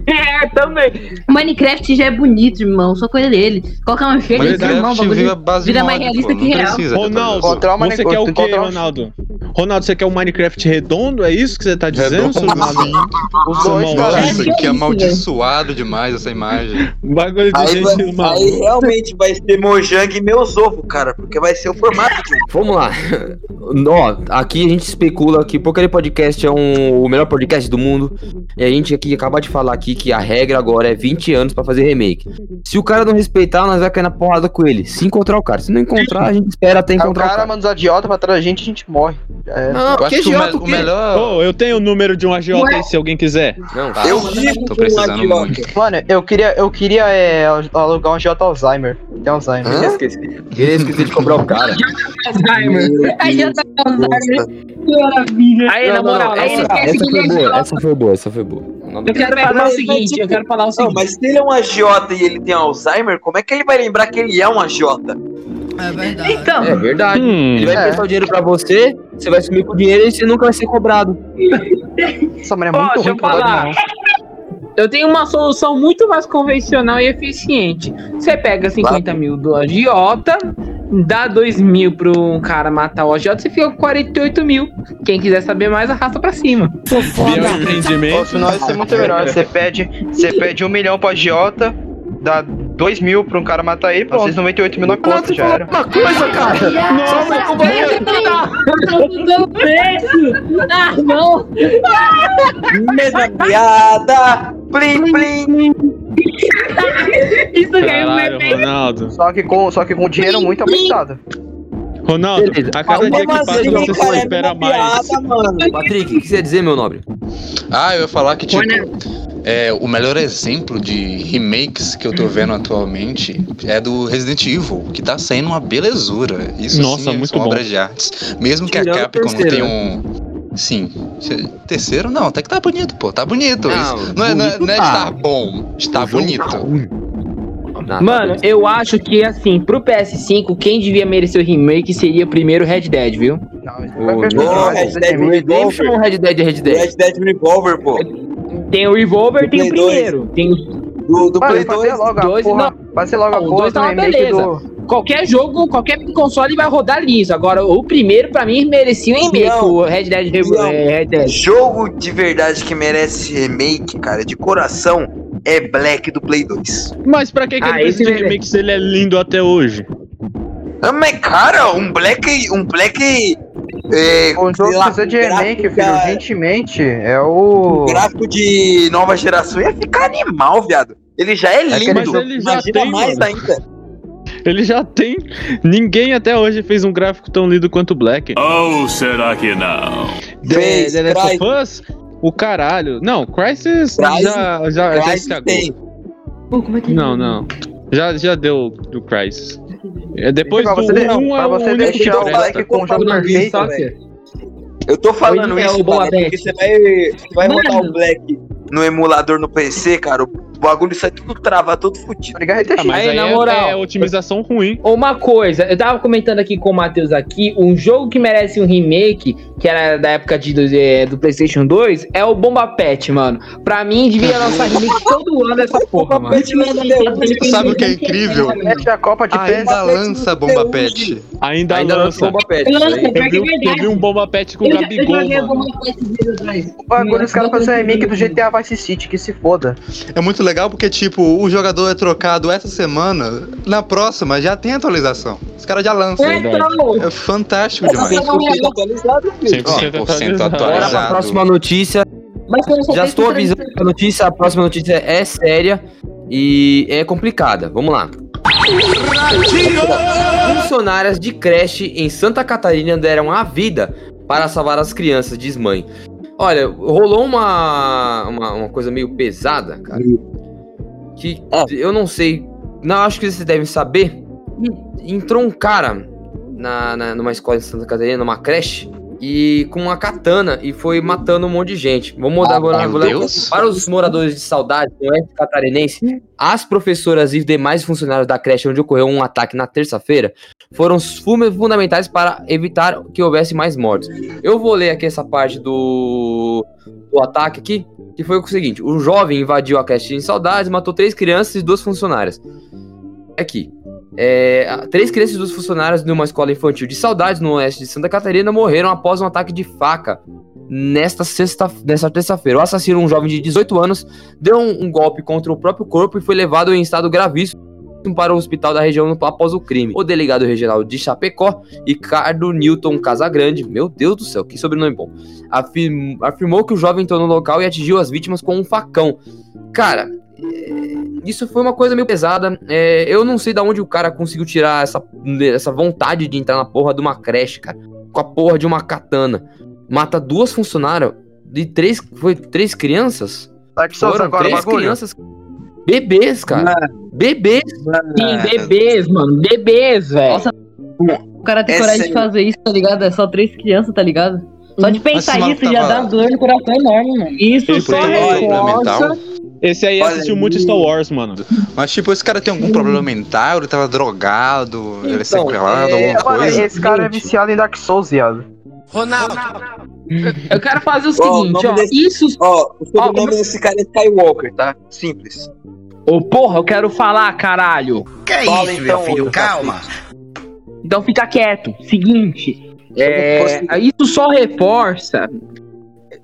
É, também. Minecraft já é bonito, irmão. Só coisa dele. Colocar uma cheia de irmão, o Minecraft vive a bagulho base vira mod, mais realista pô, que real. precisa Ronaldo, você quer o quê, Ronaldo? Ronaldo, você quer um Minecraft redondo? É isso que você tá dizendo? Redondo, seu maluco? Os dois, maluco? cara. Nossa, É, que que isso, amaldiçoado demais essa imagem. Bagulho de Aí, gente vai- aí maluco. realmente vai ser Mojang e meus ovos, cara, porque vai ser o formato. Vamos lá. Ó, aqui a gente especula que Porcaria Podcast é um, o melhor podcast do mundo. E a gente aqui acaba de falar aqui que a regra agora é 20 anos pra fazer remake. Se o cara não respeitar, nós vai cair na porrada com ele. Se encontrar o cara. Se não encontrar, a gente espera até Aí o encontrar o cara cara. manda os agiota pra trás da gente e a gente morre. Era. Não, Eu acho que que o, me- o melhor. Ô, eu tenho o número de um agiota aí se alguém quiser. Não, Tá, Eu vivo tô um precisando agiota. muito. Mano, eu queria, eu queria é, alugar um agiota Alzheimer. Tem Alzheimer. Eu esqueci. Eu esqueci de cobrar o cara. Alzheimer. Aí já tá com Alzheimer. Maravilha. Aí, na moral, não, aí ele essa, esquece essa que foi ele é boa, essa foi boa, essa foi boa. Não, Eu quero falar o seguinte, mas, eu quero falar o Não, seguinte. mas se ele é um agiota e ele tem Alzheimer, como é que ele vai lembrar que ele é um agiota? É verdade. Então, É verdade. Hum, Ele vai É. emprestar o dinheiro pra você, você vai sumir com o dinheiro e você nunca vai ser cobrado. Essa mulher é Ó, muito deixa eu ruim pra dar falar. não. Eu tenho uma solução muito mais convencional e eficiente. Você pega 50 mil do agiota, dá 2 mil pra um cara matar o agiota, você fica com 48 mil. Quem quiser saber mais, arrasta pra cima. Ou empreendimento. vai ser muito melhor. Você pede, você pede um milhão pro agiota, dá dois mil pra um cara matar ele, pronto. Vocês 98 mil na conta, já era. Uma coisa, cara. eu tô dando preço. Ah, não. Mesma piada! Plim, plim! Isso ganhou um efeito. Ronaldo. Só que com, só que com dinheiro muito aumentado. Ronaldo, Beleza. a cada dia que Como passa assim, você só cara? É espera mais. piada, mano. Patrick, o que você ia dizer, meu nobre? Ah, eu ia falar que, tipo, Foi, né? É, o melhor exemplo de remakes que eu tô vendo atualmente é do Resident Evil, que tá saindo uma belezura. Isso Nossa, sim, muito são bom. obras de artes. Mesmo que a o Capcom tenha um... Sim. Terceiro não, até que tá bonito, pô. Tá bonito. Não, Isso não, é, não, é, bonito não é tá. estar bom, está O jogo bonito. tá tá Mano, eu acho que assim, pro PS5, quem devia merecer o remake seria o primeiro Red Dead, viu? Não, vai Red Dead. Redemption ou Red Dead é Red Dead? Red Dead Revolver, pô. Tem o Revolver, tem o dois. primeiro. Tem o Do, do Mano, Play fazer 2. logo a dois, logo a Não, o porra dois do tá uma beleza. do... qualquer jogo, qualquer console vai rodar liso. Agora, o primeiro, pra mim, merecia um remake, Não. o Red Dead Revolver. Não. Red Dead. Jogo de verdade que merece remake, cara, de coração, é Black do Play 2. Mas pra que, que Ah, ele precisa de remake se ele é lindo até hoje? Ah, Mas, cara, um Black. Um Black. É, O precisa de remake, filho, urgentemente. É o... um gráfico de nova geração ia ficar animal, viado. Ele já é que lindo. Mas ele já Imagina tem, mais mano. ainda. Ele já tem. Ninguém até hoje fez um gráfico tão lindo quanto o Black. Ou será que não? Fez, The Last of Us? O caralho. Não, Crysis- já, já, já estragou. tem. Pô, como é que Não, não. Já, já deu do Crysis. É, depois Pra do você, 1 um pra é você deixar o. Black com o jogo Falando perfeito, isso, velho. Eu tô falando Hoje é isso, o porque você vai, você vai rodar o Black no emulador no PC, cara, o bagulho sai tudo trava, todo fudido. RTX. Ah, mas Aí, aí, na é- moral. é, otimização ruim. Uma coisa, eu tava comentando aqui com o Matheus aqui, um jogo que merece um remake, que era da época de, do, é, do PlayStation 2, é o Bomba Pet, mano. Pra mim, devia lançar remake todo ano dessa porra, mano. Sabe o que é incrível? Mete a Copa de. Ainda lança Bomba Pet. Ainda, Ainda lança. Bomba Pet. É Teve, um- bomba pet com o Eu eu Gabigol, mano. Agora os caras fazem remake do GTA Vice City, que se foda. É muito legal porque, tipo, o jogador é trocado essa semana, na próxima já tem atualização. Os caras já lançam. Então, É fantástico demais. 100% atualizado, filho. 100% 100% atualizado. Pra atualizado. próxima notícia. Já estou avisando que a notícia, a próxima notícia é séria e é complicada. Vamos lá. Funcionárias de creche em Santa Catarina deram a vida para salvar as crianças, diz mãe. Olha, rolou uma, uma, uma coisa meio pesada, cara. Que eu não sei. Não, acho que vocês devem saber. Entrou um cara na, na, numa escola em Santa Catarina, numa creche, e com uma katana e foi matando um monte de gente. Vou mudar Ah, agora para os moradores de saudade do oeste catarinense. As professoras e demais funcionários da creche onde ocorreu um ataque na terça-feira foram fun- fundamentais para evitar que houvesse mais mortes. Eu vou ler aqui essa parte do, do ataque aqui, que foi o seguinte: o jovem invadiu a creche em saudades, matou três crianças e duas funcionárias. Aqui. É, três crianças duas funcionárias de uma escola infantil de saudades no oeste de Santa Catarina morreram após um ataque de faca nesta sexta, nesta terça-feira. O assassino, um jovem de 18 anos, deu um, um golpe contra o próprio corpo e foi levado em estado gravíssimo para o hospital da região após o crime. O delegado regional de Chapecó, Ricardo Newton Casagrande, meu Deus do céu, que sobrenome bom, afirm- afirmou que o jovem entrou no local e atingiu as vítimas com um facão. Cara, é, isso foi uma coisa meio pesada. É, eu não sei de onde o cara conseguiu tirar essa, essa vontade de entrar na porra de uma creche, cara. Com a porra de uma katana. Mata duas funcionárias de três. Foi três crianças? Dark Souls Foram agora três crianças. Bebês, cara. Bebês. Sim, bebês, mano. Bebês, velho. Nossa, o cara tem É coragem de fazer isso, tá ligado? É só três crianças, tá ligado? Só de pensar isso maluco já tava- dá dor no coração enorme, mano. Isso Ele só reforça. mental? Esse aí assistiu muito Star Wars, mano. Mas, tipo, esse cara tem algum problema mental? Ele tava drogado? ele é sequelado? É, alguma mano, coisa? esse cara é viciado em Dark Souls, viado. Ronaldo. Eu quero fazer o seguinte, o ó. desse- Isso. Ó, o sobrenome desse cara é Skywalker, tá? Simples. Ô, porra, eu quero falar, caralho. Que é Fala isso, então, meu filho? Calma. Então fica quieto. Seguinte, é, isso só reforça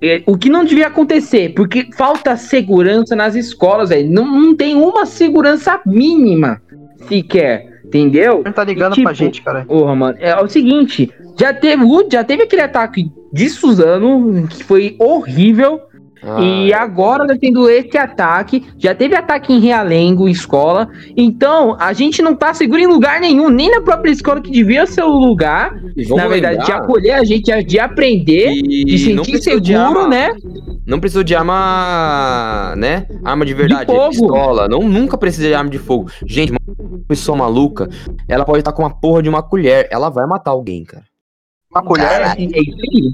é, o que não devia acontecer, porque falta segurança nas escolas, velho. Não, não tem uma segurança mínima sequer, entendeu? Ele tá ligando pra gente, cara. Porra, mano, é o seguinte, já teve, já teve aquele ataque de Suzano, que foi horrível. Ah, E agora tá tendo esse ataque. Já teve ataque em Realengo, escola. Então, a gente não tá seguro em lugar nenhum, nem na própria escola que devia ser o lugar. Na verdade, lembrar de acolher a gente, de aprender, E de sentir de seguro, arma. né? Não precisa de arma, né? Arma de verdade, fogo. pistola. Não, nunca precisa de arma de fogo. Gente, uma pessoa maluca, ela pode estar com uma porra de uma colher. Ela vai matar alguém, cara. Uma colher? É isso aí.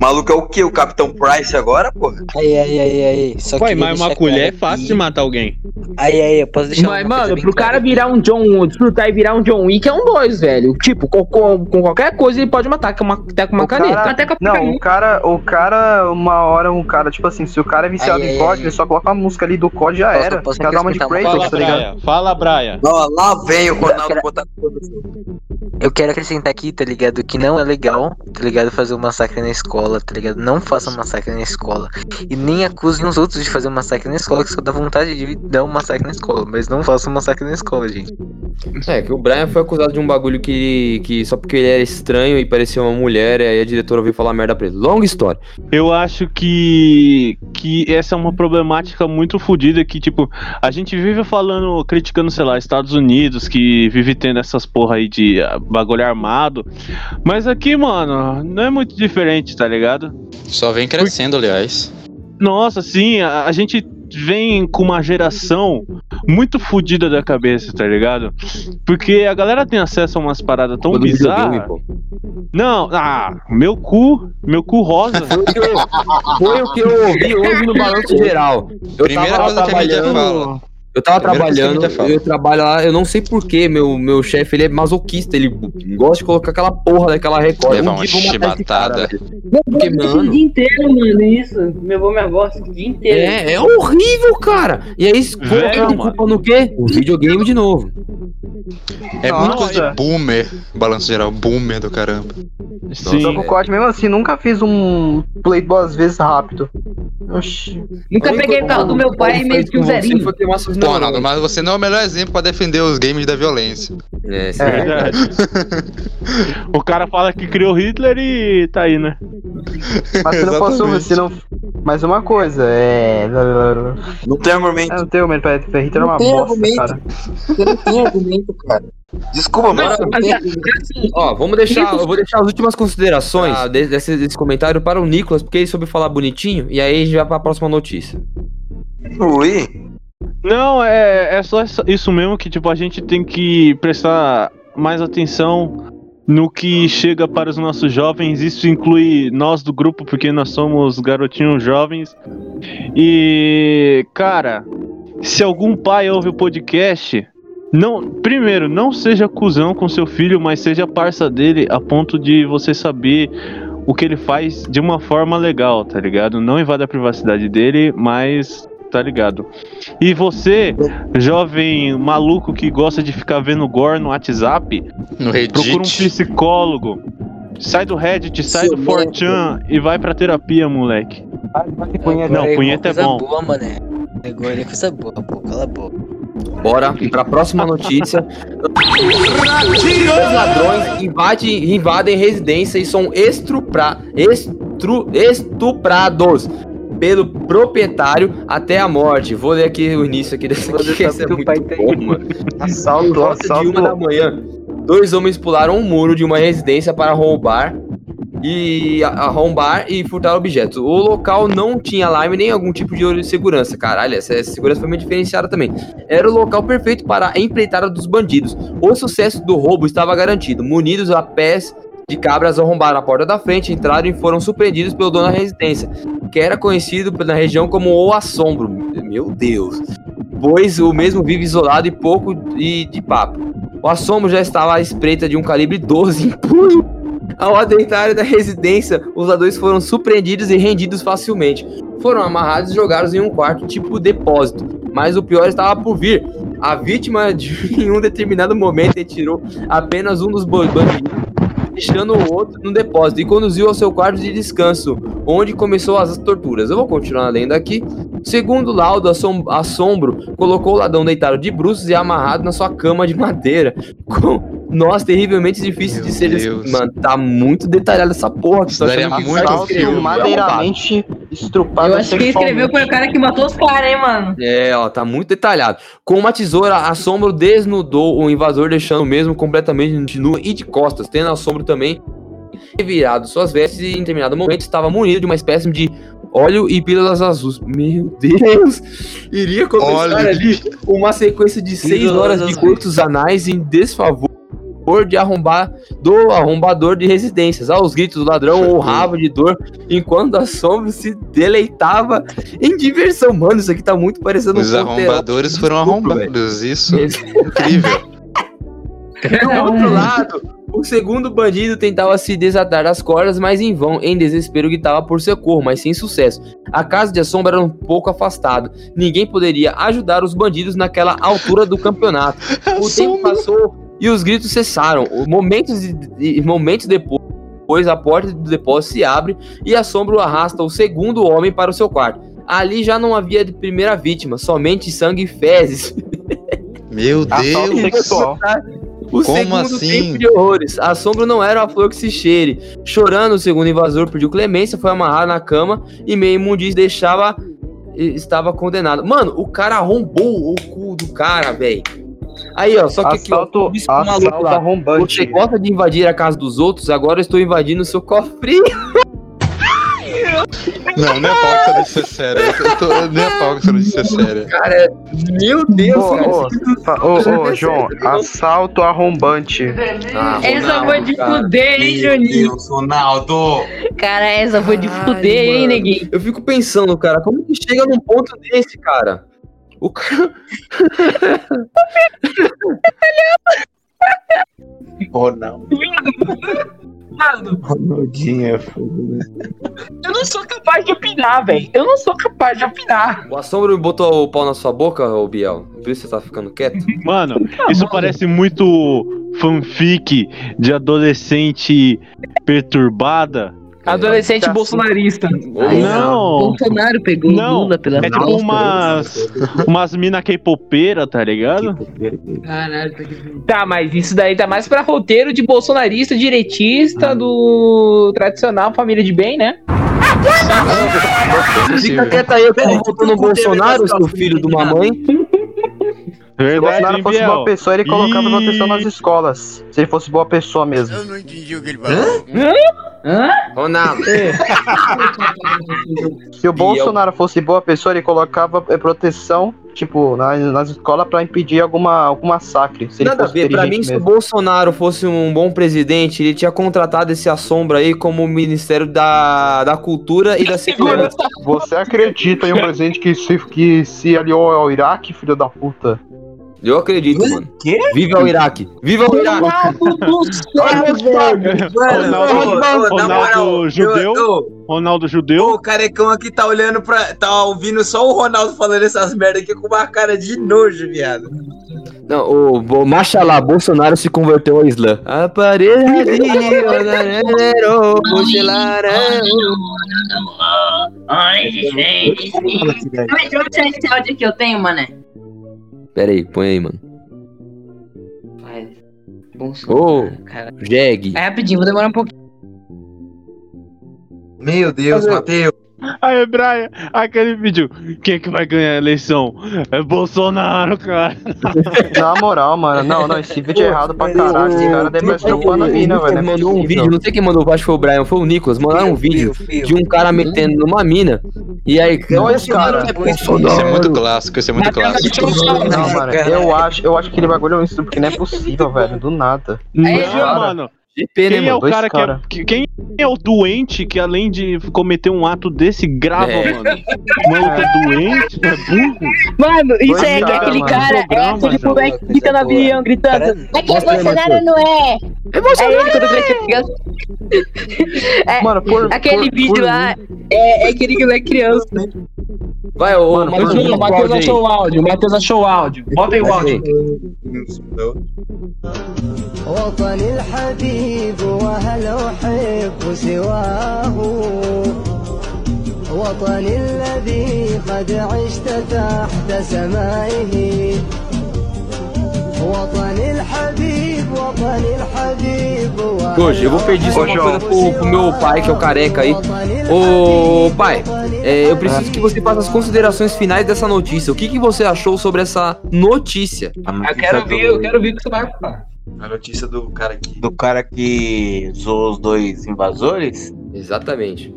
Maluco é o quê? O Capitão Price agora, porra? Aí, aí, aí, aí. Só Ué, mas uma colher é fácil de matar alguém. Aí, aí, eu posso deixar Mas, uma mano, pro cara virar um John, desfrutar e virar um John Wick é um dois, velho. Tipo, com, com- com qualquer coisa ele pode matar, com uma, até com uma O caneta. cara- até com a Não, caneta. o cara, o cara, uma hora, um cara, tipo assim, se o cara é viciado Aí, em COD, ele só coloca a música ali do COD e já Posso- era. posso dar uma de uma Kratos, Fala, tá ligado? Braia. Fala, Braia. Ó, lá vem o Ronaldo botar tudo. Eu quero acrescentar aqui, tá ligado? Que não é legal, tá ligado? Fazer um massacre na escola, tá ligado? Não façam massacre na escola. E nem acusem os outros de fazer um massacre na escola, que só dá vontade de dar um massacre na escola. Mas não façam massacre na escola, gente. É, que o Brian foi acusado de um bagulho que, que só porque ele era estranho e parecia uma mulher, e aí a diretora veio falar merda pra ele. Longa história. Eu acho que, que essa é uma problemática muito fodida que, tipo, a gente vive falando, criticando, sei lá, Estados Unidos, que vive tendo essas porra aí de ah, bagulho armado. Mas aqui, mano, não é muito diferente, tá ligado? Só vem crescendo, aliás. Nossa, sim, a, a gente vem com uma geração muito fodida da cabeça, tá ligado? Porque a galera tem acesso a umas paradas tão bizarras. Não, ah, meu cu, meu cu rosa. Foi o que eu, foi o que eu ouvi hoje no balanço geral. Eu Primeira tava coisa que a mídia fala. Eu tava trabalhando, eu trabalho lá, eu não sei porquê, meu, meu chefe, ele é masoquista, ele gosta de colocar aquela porra daquela record. Levar Um uma eu chibatada. velho. Porque, Isso o mano, dia inteiro, mano, isso. Meu avô me gosta o dia inteiro. é, é horrível, cara. E aí, mano. culpa no quê? O videogame de novo. É muito coisa de boomer. Balanço geral, boomer do caramba. Sim. Só que o COD mesmo assim, nunca fiz um play duas vezes rápido. Oxi. Nunca peguei o carro do meu pai e meti o zerinho. Neurônios. Ronaldo, mas você não é o melhor exemplo pra defender os games da violência. É, sim. É. Verdade. o cara fala que criou Hitler e tá aí, né? Mas se não posso, se não. Mas uma coisa, é. Não tem argumento. Eu não medo pra Hitler é uma tem bosta, argumento. cara. Você não tem argumento, cara. Desculpa, Não, mas. assim, Ó, vamos deixar. Eu vou deixar as últimas considerações ah, de- desse, desse comentário para o Nicolas, porque ele soube falar bonitinho, e aí a gente vai para a próxima notícia. Ui. Não, é, é só isso- isso mesmo que tipo a gente tem que prestar mais atenção no que chega para os nossos jovens. Isso inclui nós do grupo, porque nós somos garotinhos jovens. E, cara, se algum pai ouve o podcast, não, primeiro, não seja cuzão com seu filho, mas seja parça dele a ponto de você saber o que ele faz de uma forma legal, tá ligado? Não invada a privacidade dele, mas tá ligado? E você, jovem maluco que gosta de ficar vendo gore no WhatsApp, No Reddit. procura um psicólogo. Sai do Reddit, sai Seu do 4chan e vai pra terapia, moleque. Não, punheta é coisa bom. boa, mané. Agora é coisa boa, pô, cala a boca. Bora para a próxima notícia. Dois ladrões invadem, invadem residência e são estupra, estru, estuprados pelo proprietário até a morte. Vou ler aqui o início aqui dessa aqui, que é muito bom, mano. Assalto, volta de assalto. uma da manhã, dois homens pularam um muro de uma residência para roubar e arrombar e furtar objetos. O local não tinha alarme nem algum tipo de segurança. Caralho, essa, segurança foi meio diferenciada também. Era o local perfeito para a empreitada dos bandidos. O sucesso do roubo estava garantido. Munidos a pés de cabras arrombaram a porta da frente, entraram e foram surpreendidos pelo dono da residência, que era conhecido na região como o Assombro. Meu Deus. Pois o mesmo vive isolado e pouco de, de papo. O assombro já estava à espreita de um calibre 12 em. Ao adentrarem da residência, os ladrões foram surpreendidos e rendidos facilmente. Foram amarrados e jogados em um quarto tipo depósito. Mas o pior estava por vir. A vítima, de, em um determinado momento, retirou apenas um dos bandidos, deixando o outro no depósito e conduziu ao seu quarto de descanso, onde começou as torturas. Eu vou continuar lendo aqui. Segundo o laudo, assom- assombro colocou o ladrão deitado de bruços e amarrado na sua cama de madeira, com nós terrivelmente difíceis de ser. Deus. Mano, tá muito detalhado essa porra. Que Isso daria muito filme. madeiramente estrupado Eu acho que escreveu foi o cara que matou os caras, hein, mano. É, ó, tá muito detalhado. Com uma tesoura, Assombro desnudou o invasor, deixando o mesmo completamente nu e de costas, tendo Assombro também revirado suas vestes e em determinado momento estava munido de uma espécie de óleo e pílulas azuis. Meu Deus! Iria começar ali uma sequência de seis Pílulas horas de curtos anais em desfavor de arrombar do arrombador de residências. Aos gritos do ladrão urrava de dor, enquanto a sombra se deleitava em diversão. Mano, isso aqui tá muito parecendo Os ponteirão. arrombadores foram arrombados. Isso. Incrível. Do outro lado, o segundo bandido tentava se desatar das cordas, mas em vão, em desespero, gritava por socorro, mas sem sucesso. A casa de Assombra era um pouco afastada. Ninguém poderia ajudar os bandidos naquela altura do campeonato. O tempo passou e os gritos cessaram. O- Momentos, de- de- momentos depois, a porta do depósito se abre e Assombro arrasta o segundo homem para o seu quarto. Ali já não havia de primeira vítima, somente sangue e fezes. Meu Assalto Deus. O Como segundo assim? tempo de horrores. A sombra não era a flor que se cheire. Chorando, o segundo invasor pediu clemência, foi amarrado na cama e meio imundiz deixava. Estava condenado. Mano, o cara arrombou o cu do cara, velho. Aí, ó, só que aqui, ó, Assalto, maluco assalto lá, arrombante. Você gosta de invadir a casa dos outros? Agora eu estou invadindo o seu cofre. Não, nem a pau que você disse ser sério. Eu tô, nem a pau que você disse ser sério. Cara, é- meu Deus, Ô, cara. ô, ô, ô, João, assalto arrombante. Ah, Essa Ronaldo, foi de cara. fuder, hein, Juninho? Deus, Ronaldo. Cara, essa foi de fuder, hein, neguinho? Eu fico pensando, cara, como que chega num ponto desse, cara? O cara. Ronaldo. Mano, Ronaldinho é fogo, né? eu não sou capaz de opinar, velho. Eu não sou capaz de opinar. O Assombro botou o pau na sua boca, ô Biel? Por isso você tá ficando quieto? Mano, isso parece muito fanfic de adolescente perturbada. Adolescente Tá bolsonarista. Não. Bolsonaro pegou Não, Lula pela É tipo umas, umas mina K-popeira, tá ligado? Caralho, tá que- Tá, mas isso daí tá mais pra roteiro de bolsonarista, direitista, do tradicional família de bem, né? Fica quieto aí, eu tô votando no Bolsonaro, seu filho de uma mãe. Se o Verdade, Bolsonaro hein, fosse Biel? boa pessoa, ele colocava proteção nas escolas. Se ele fosse boa pessoa mesmo. Eu não entendi o que ele falou. Hã? Ronaldo. Se o Bolsonaro fosse boa pessoa, ele colocava eh, proteção, tipo, nas, nas escolas pra impedir alguma, algum massacre. Se ele Nada a fosse ver, pra mim, inteligente se o mesmo. Bolsonaro fosse um bom presidente, ele tinha contratado esse assombra aí como o Ministério da, da Cultura e da Segurança. Você acredita em um presidente que se, que se aliou ao Iraque, filho da puta? Eu acredito, mano. Quê? Viva o Iraque! Viva o Iraque! Ronaldo, Ronaldo judeu? eu- Ronaldo judeu? O carecão aqui tá olhando pra. tá ouvindo só o Ronaldo falando essas merda aqui com uma cara de nojo, viado. Não, o, o Machalá, Bolsonaro se converteu ao Islã. Ai, gente. Mas esse áudio aqui, eu tenho, mané. Pera aí, põe aí, mano. Vai. Bolsonaro, Ô, cara. Jeg. É rapidinho, vou demorar um pouquinho. Meu Deus, Matheus. Aí, Brian, aquele vídeo. Quem é que vai ganhar a eleição? É Bolsonaro, cara. Na moral, mano. Não, não, esse vídeo é errado pra caralho. Esse cara deve estar estrupando a mina, velho. é mandou um vídeo, não sei quem mandou, acho que foi o Brian, foi o Nicolas, mandaram um vídeo de um cara metendo numa mina. E aí, Não, esse cara. Isso é muito clássico, isso é muito clássico. Não, mano, eu acho, eu acho que ele bagulho é um estupro, porque não é possível, velho. Do nada. Não, cara. Mano. GP, né, Quem é mano? o Dois cara que é, cara. que- Quem é o doente que além de cometer um ato desse grava, É. mano? Maluco é doente, é burro? Mano, isso é é, aquele mano. cara, é Programa, aquele já. moleque que fica no avião gritando. É que aí, Bolsonaro não é. É Bolsonaro! É ele criança. É, Mano, por. aquele por- vídeo por lá é, é aquele que não é criança. Vai, ô, Mano, Matheus, por- O Matheus achou o áudio, o Matheus achou o áudio. Bota aí o áudio. وطني الحبيب وهل أحب سواه وطني الذي قد عشت تحت سمائه وطني الحبيب وطني الحبيب وهل Hoje, eu vou pedir só uma coisa pro, pro meu pai, que é o careca aí. Ô, pai, é, eu preciso que você faça as considerações finais dessa notícia. O que, que você achou sobre essa notícia? Eu quero ver, eu quero ver o que você vai falar. A notícia do cara aqui. Do cara que zoou os dois invasores? Exatamente.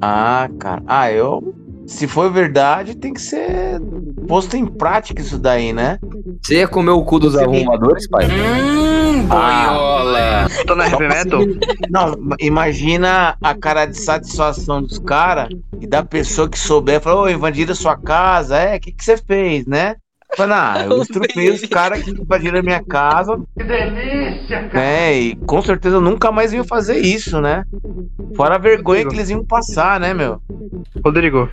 Ah, cara. Ah, eu. Se for verdade, tem que ser posto em prática isso daí, né? Você ia comer o cu dos arrumadores, pai? Hum, boiola! Tô na heavy metal? Não, imagina a cara de satisfação dos caras e da pessoa que souber, falou, ô, invadiram sua casa, é, o que, que você fez, né? Fala, ah, eu estrupei os caras que invadiram a minha casa. Que delícia, É, e com certeza nunca mais iam fazer isso, né? Fora a vergonha que eles iam passar, né, meu? Rodrigo.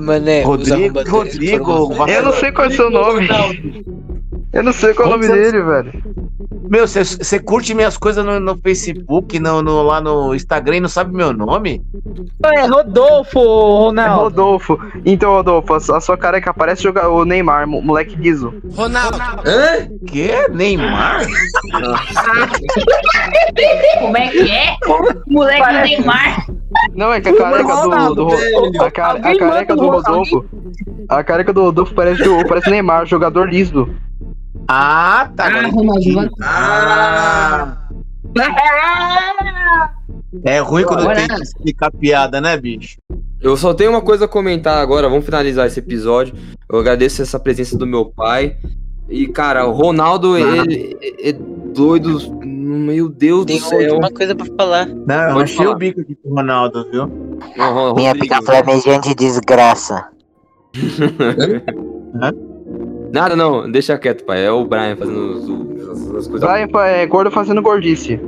Mané, Rodrigo, Rodrigo, foram- Eu não sei qual é o seu nome. Eu não sei qual é o nome dele, velho. Meu, você curte minhas coisas no, no Facebook, no, no- lá no Instagram e não sabe meu nome? É Rodolfo, É Ronaldo. Rodolfo. Então, Rodolfo, a sua careca parece jogar o Neymar, mo- moleque liso. Ronaldo. Hã? Que? Neymar? Como é que é? Moleque do Neymar. Não, é que a careca do. do Ro- a, a careca do Rodolfo. A careca do Rodolfo parece, o- parece Neymar, jogador liso. Ah, tá. Ah, agora Ronaldo, vai. Ah! É ruim quando Agora- tem que explicar piada, né, bicho? Eu só tenho uma coisa a comentar agora, vamos finalizar esse episódio. Eu agradeço essa presença do meu pai. E, cara, o Ronaldo, ele é doido. Meu Deus Tem do céu. uma coisa pra falar. Não, eu achei falar. o bico aqui com o Ronaldo, viu? Não, Minha Rodrigo. pica flamejante desgraça. Nada, não, deixa quieto, pai. É o Brian fazendo os- as, as coisas. Brian é gordo fazendo gordice.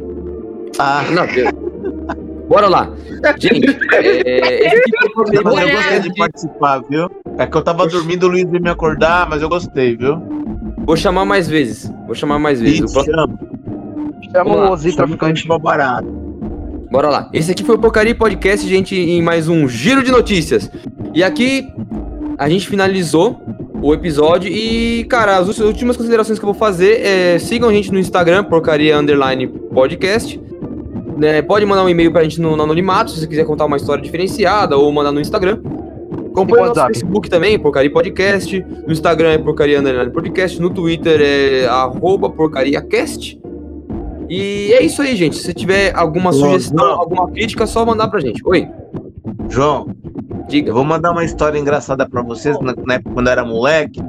Ah, Não, Deus. Bora lá. Gente, é, esse aqui foi o mas eu gostei de participar, viu? É que eu tava dormindo, o Luiz veio me acordar, mas eu gostei, viu? Vou chamar mais vezes. Vou chamar mais vezes. Ih, O próximo- chama. Chama Vamos lá, o Zi traficante. Ficou barato. Bora lá. Esse aqui foi o Porcaria Podcast, gente, em mais um giro de notícias. E aqui a gente finalizou o episódio e, cara, as últimas considerações que eu vou fazer é sigam a gente no Instagram, Porcaria Underline Podcast. Né, pode mandar um e-mail pra gente no, no Anonimato, se você quiser contar uma história diferenciada ou mandar no Instagram. Acompanhe o nosso. Facebook também, Porcaria Podcast. No Instagram é Porcaria Underline Podcast. No Twitter é arroba PorcariaCast. E é isso aí, gente. Se tiver alguma Ô, sugestão, João. alguma crítica, é só mandar pra gente. Oi. João, Diga. eu vou mandar uma história engraçada pra vocês, na, na época quando eu era moleque,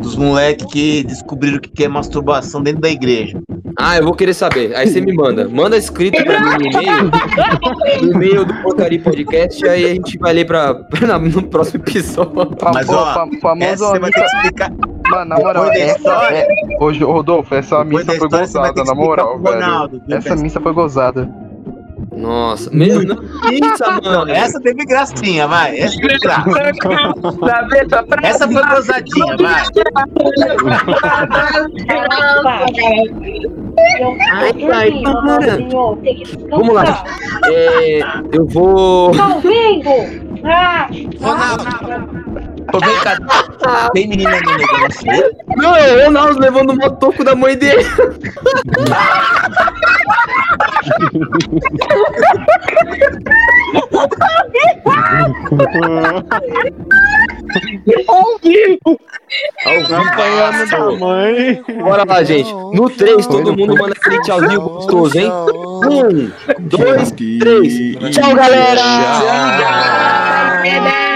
dos moleques que descobriram o que é masturbação dentro da igreja. Ah, eu vou querer saber. Aí você me manda. Manda escrito pra mim no e-mail. No e-mail do Porcaria Podcast. E aí a gente vai ler pra, pra- no próximo episódio. Mas, Pô, ó, fam- famoso essa você vai ter que amiga- explicar. Mano, na moral, essa história- é... Ô, Rodolfo, essa Depois missa foi gozada, na moral, velho. Ronaldo, Essa Beto? missa foi gozada. Nossa, meu, não pensa, mano. Essa teve gracinha, vai. Essa teve graça. Essa foi gozadinha, vai. Ai, ai, para. Vamos lá. É, eu vou. Tá ouvindo? Ah, Ô, vem cá. Tem menina no negócio? Não, é o Ronaldo levando o motoco da mãe dele. Ao vivo! Apanhando da mãe. Bora lá, gente. No 3, todo mundo manda aquele tchauzinho gostoso, hein? Um, dois, três. Tchau, galera! Tchau!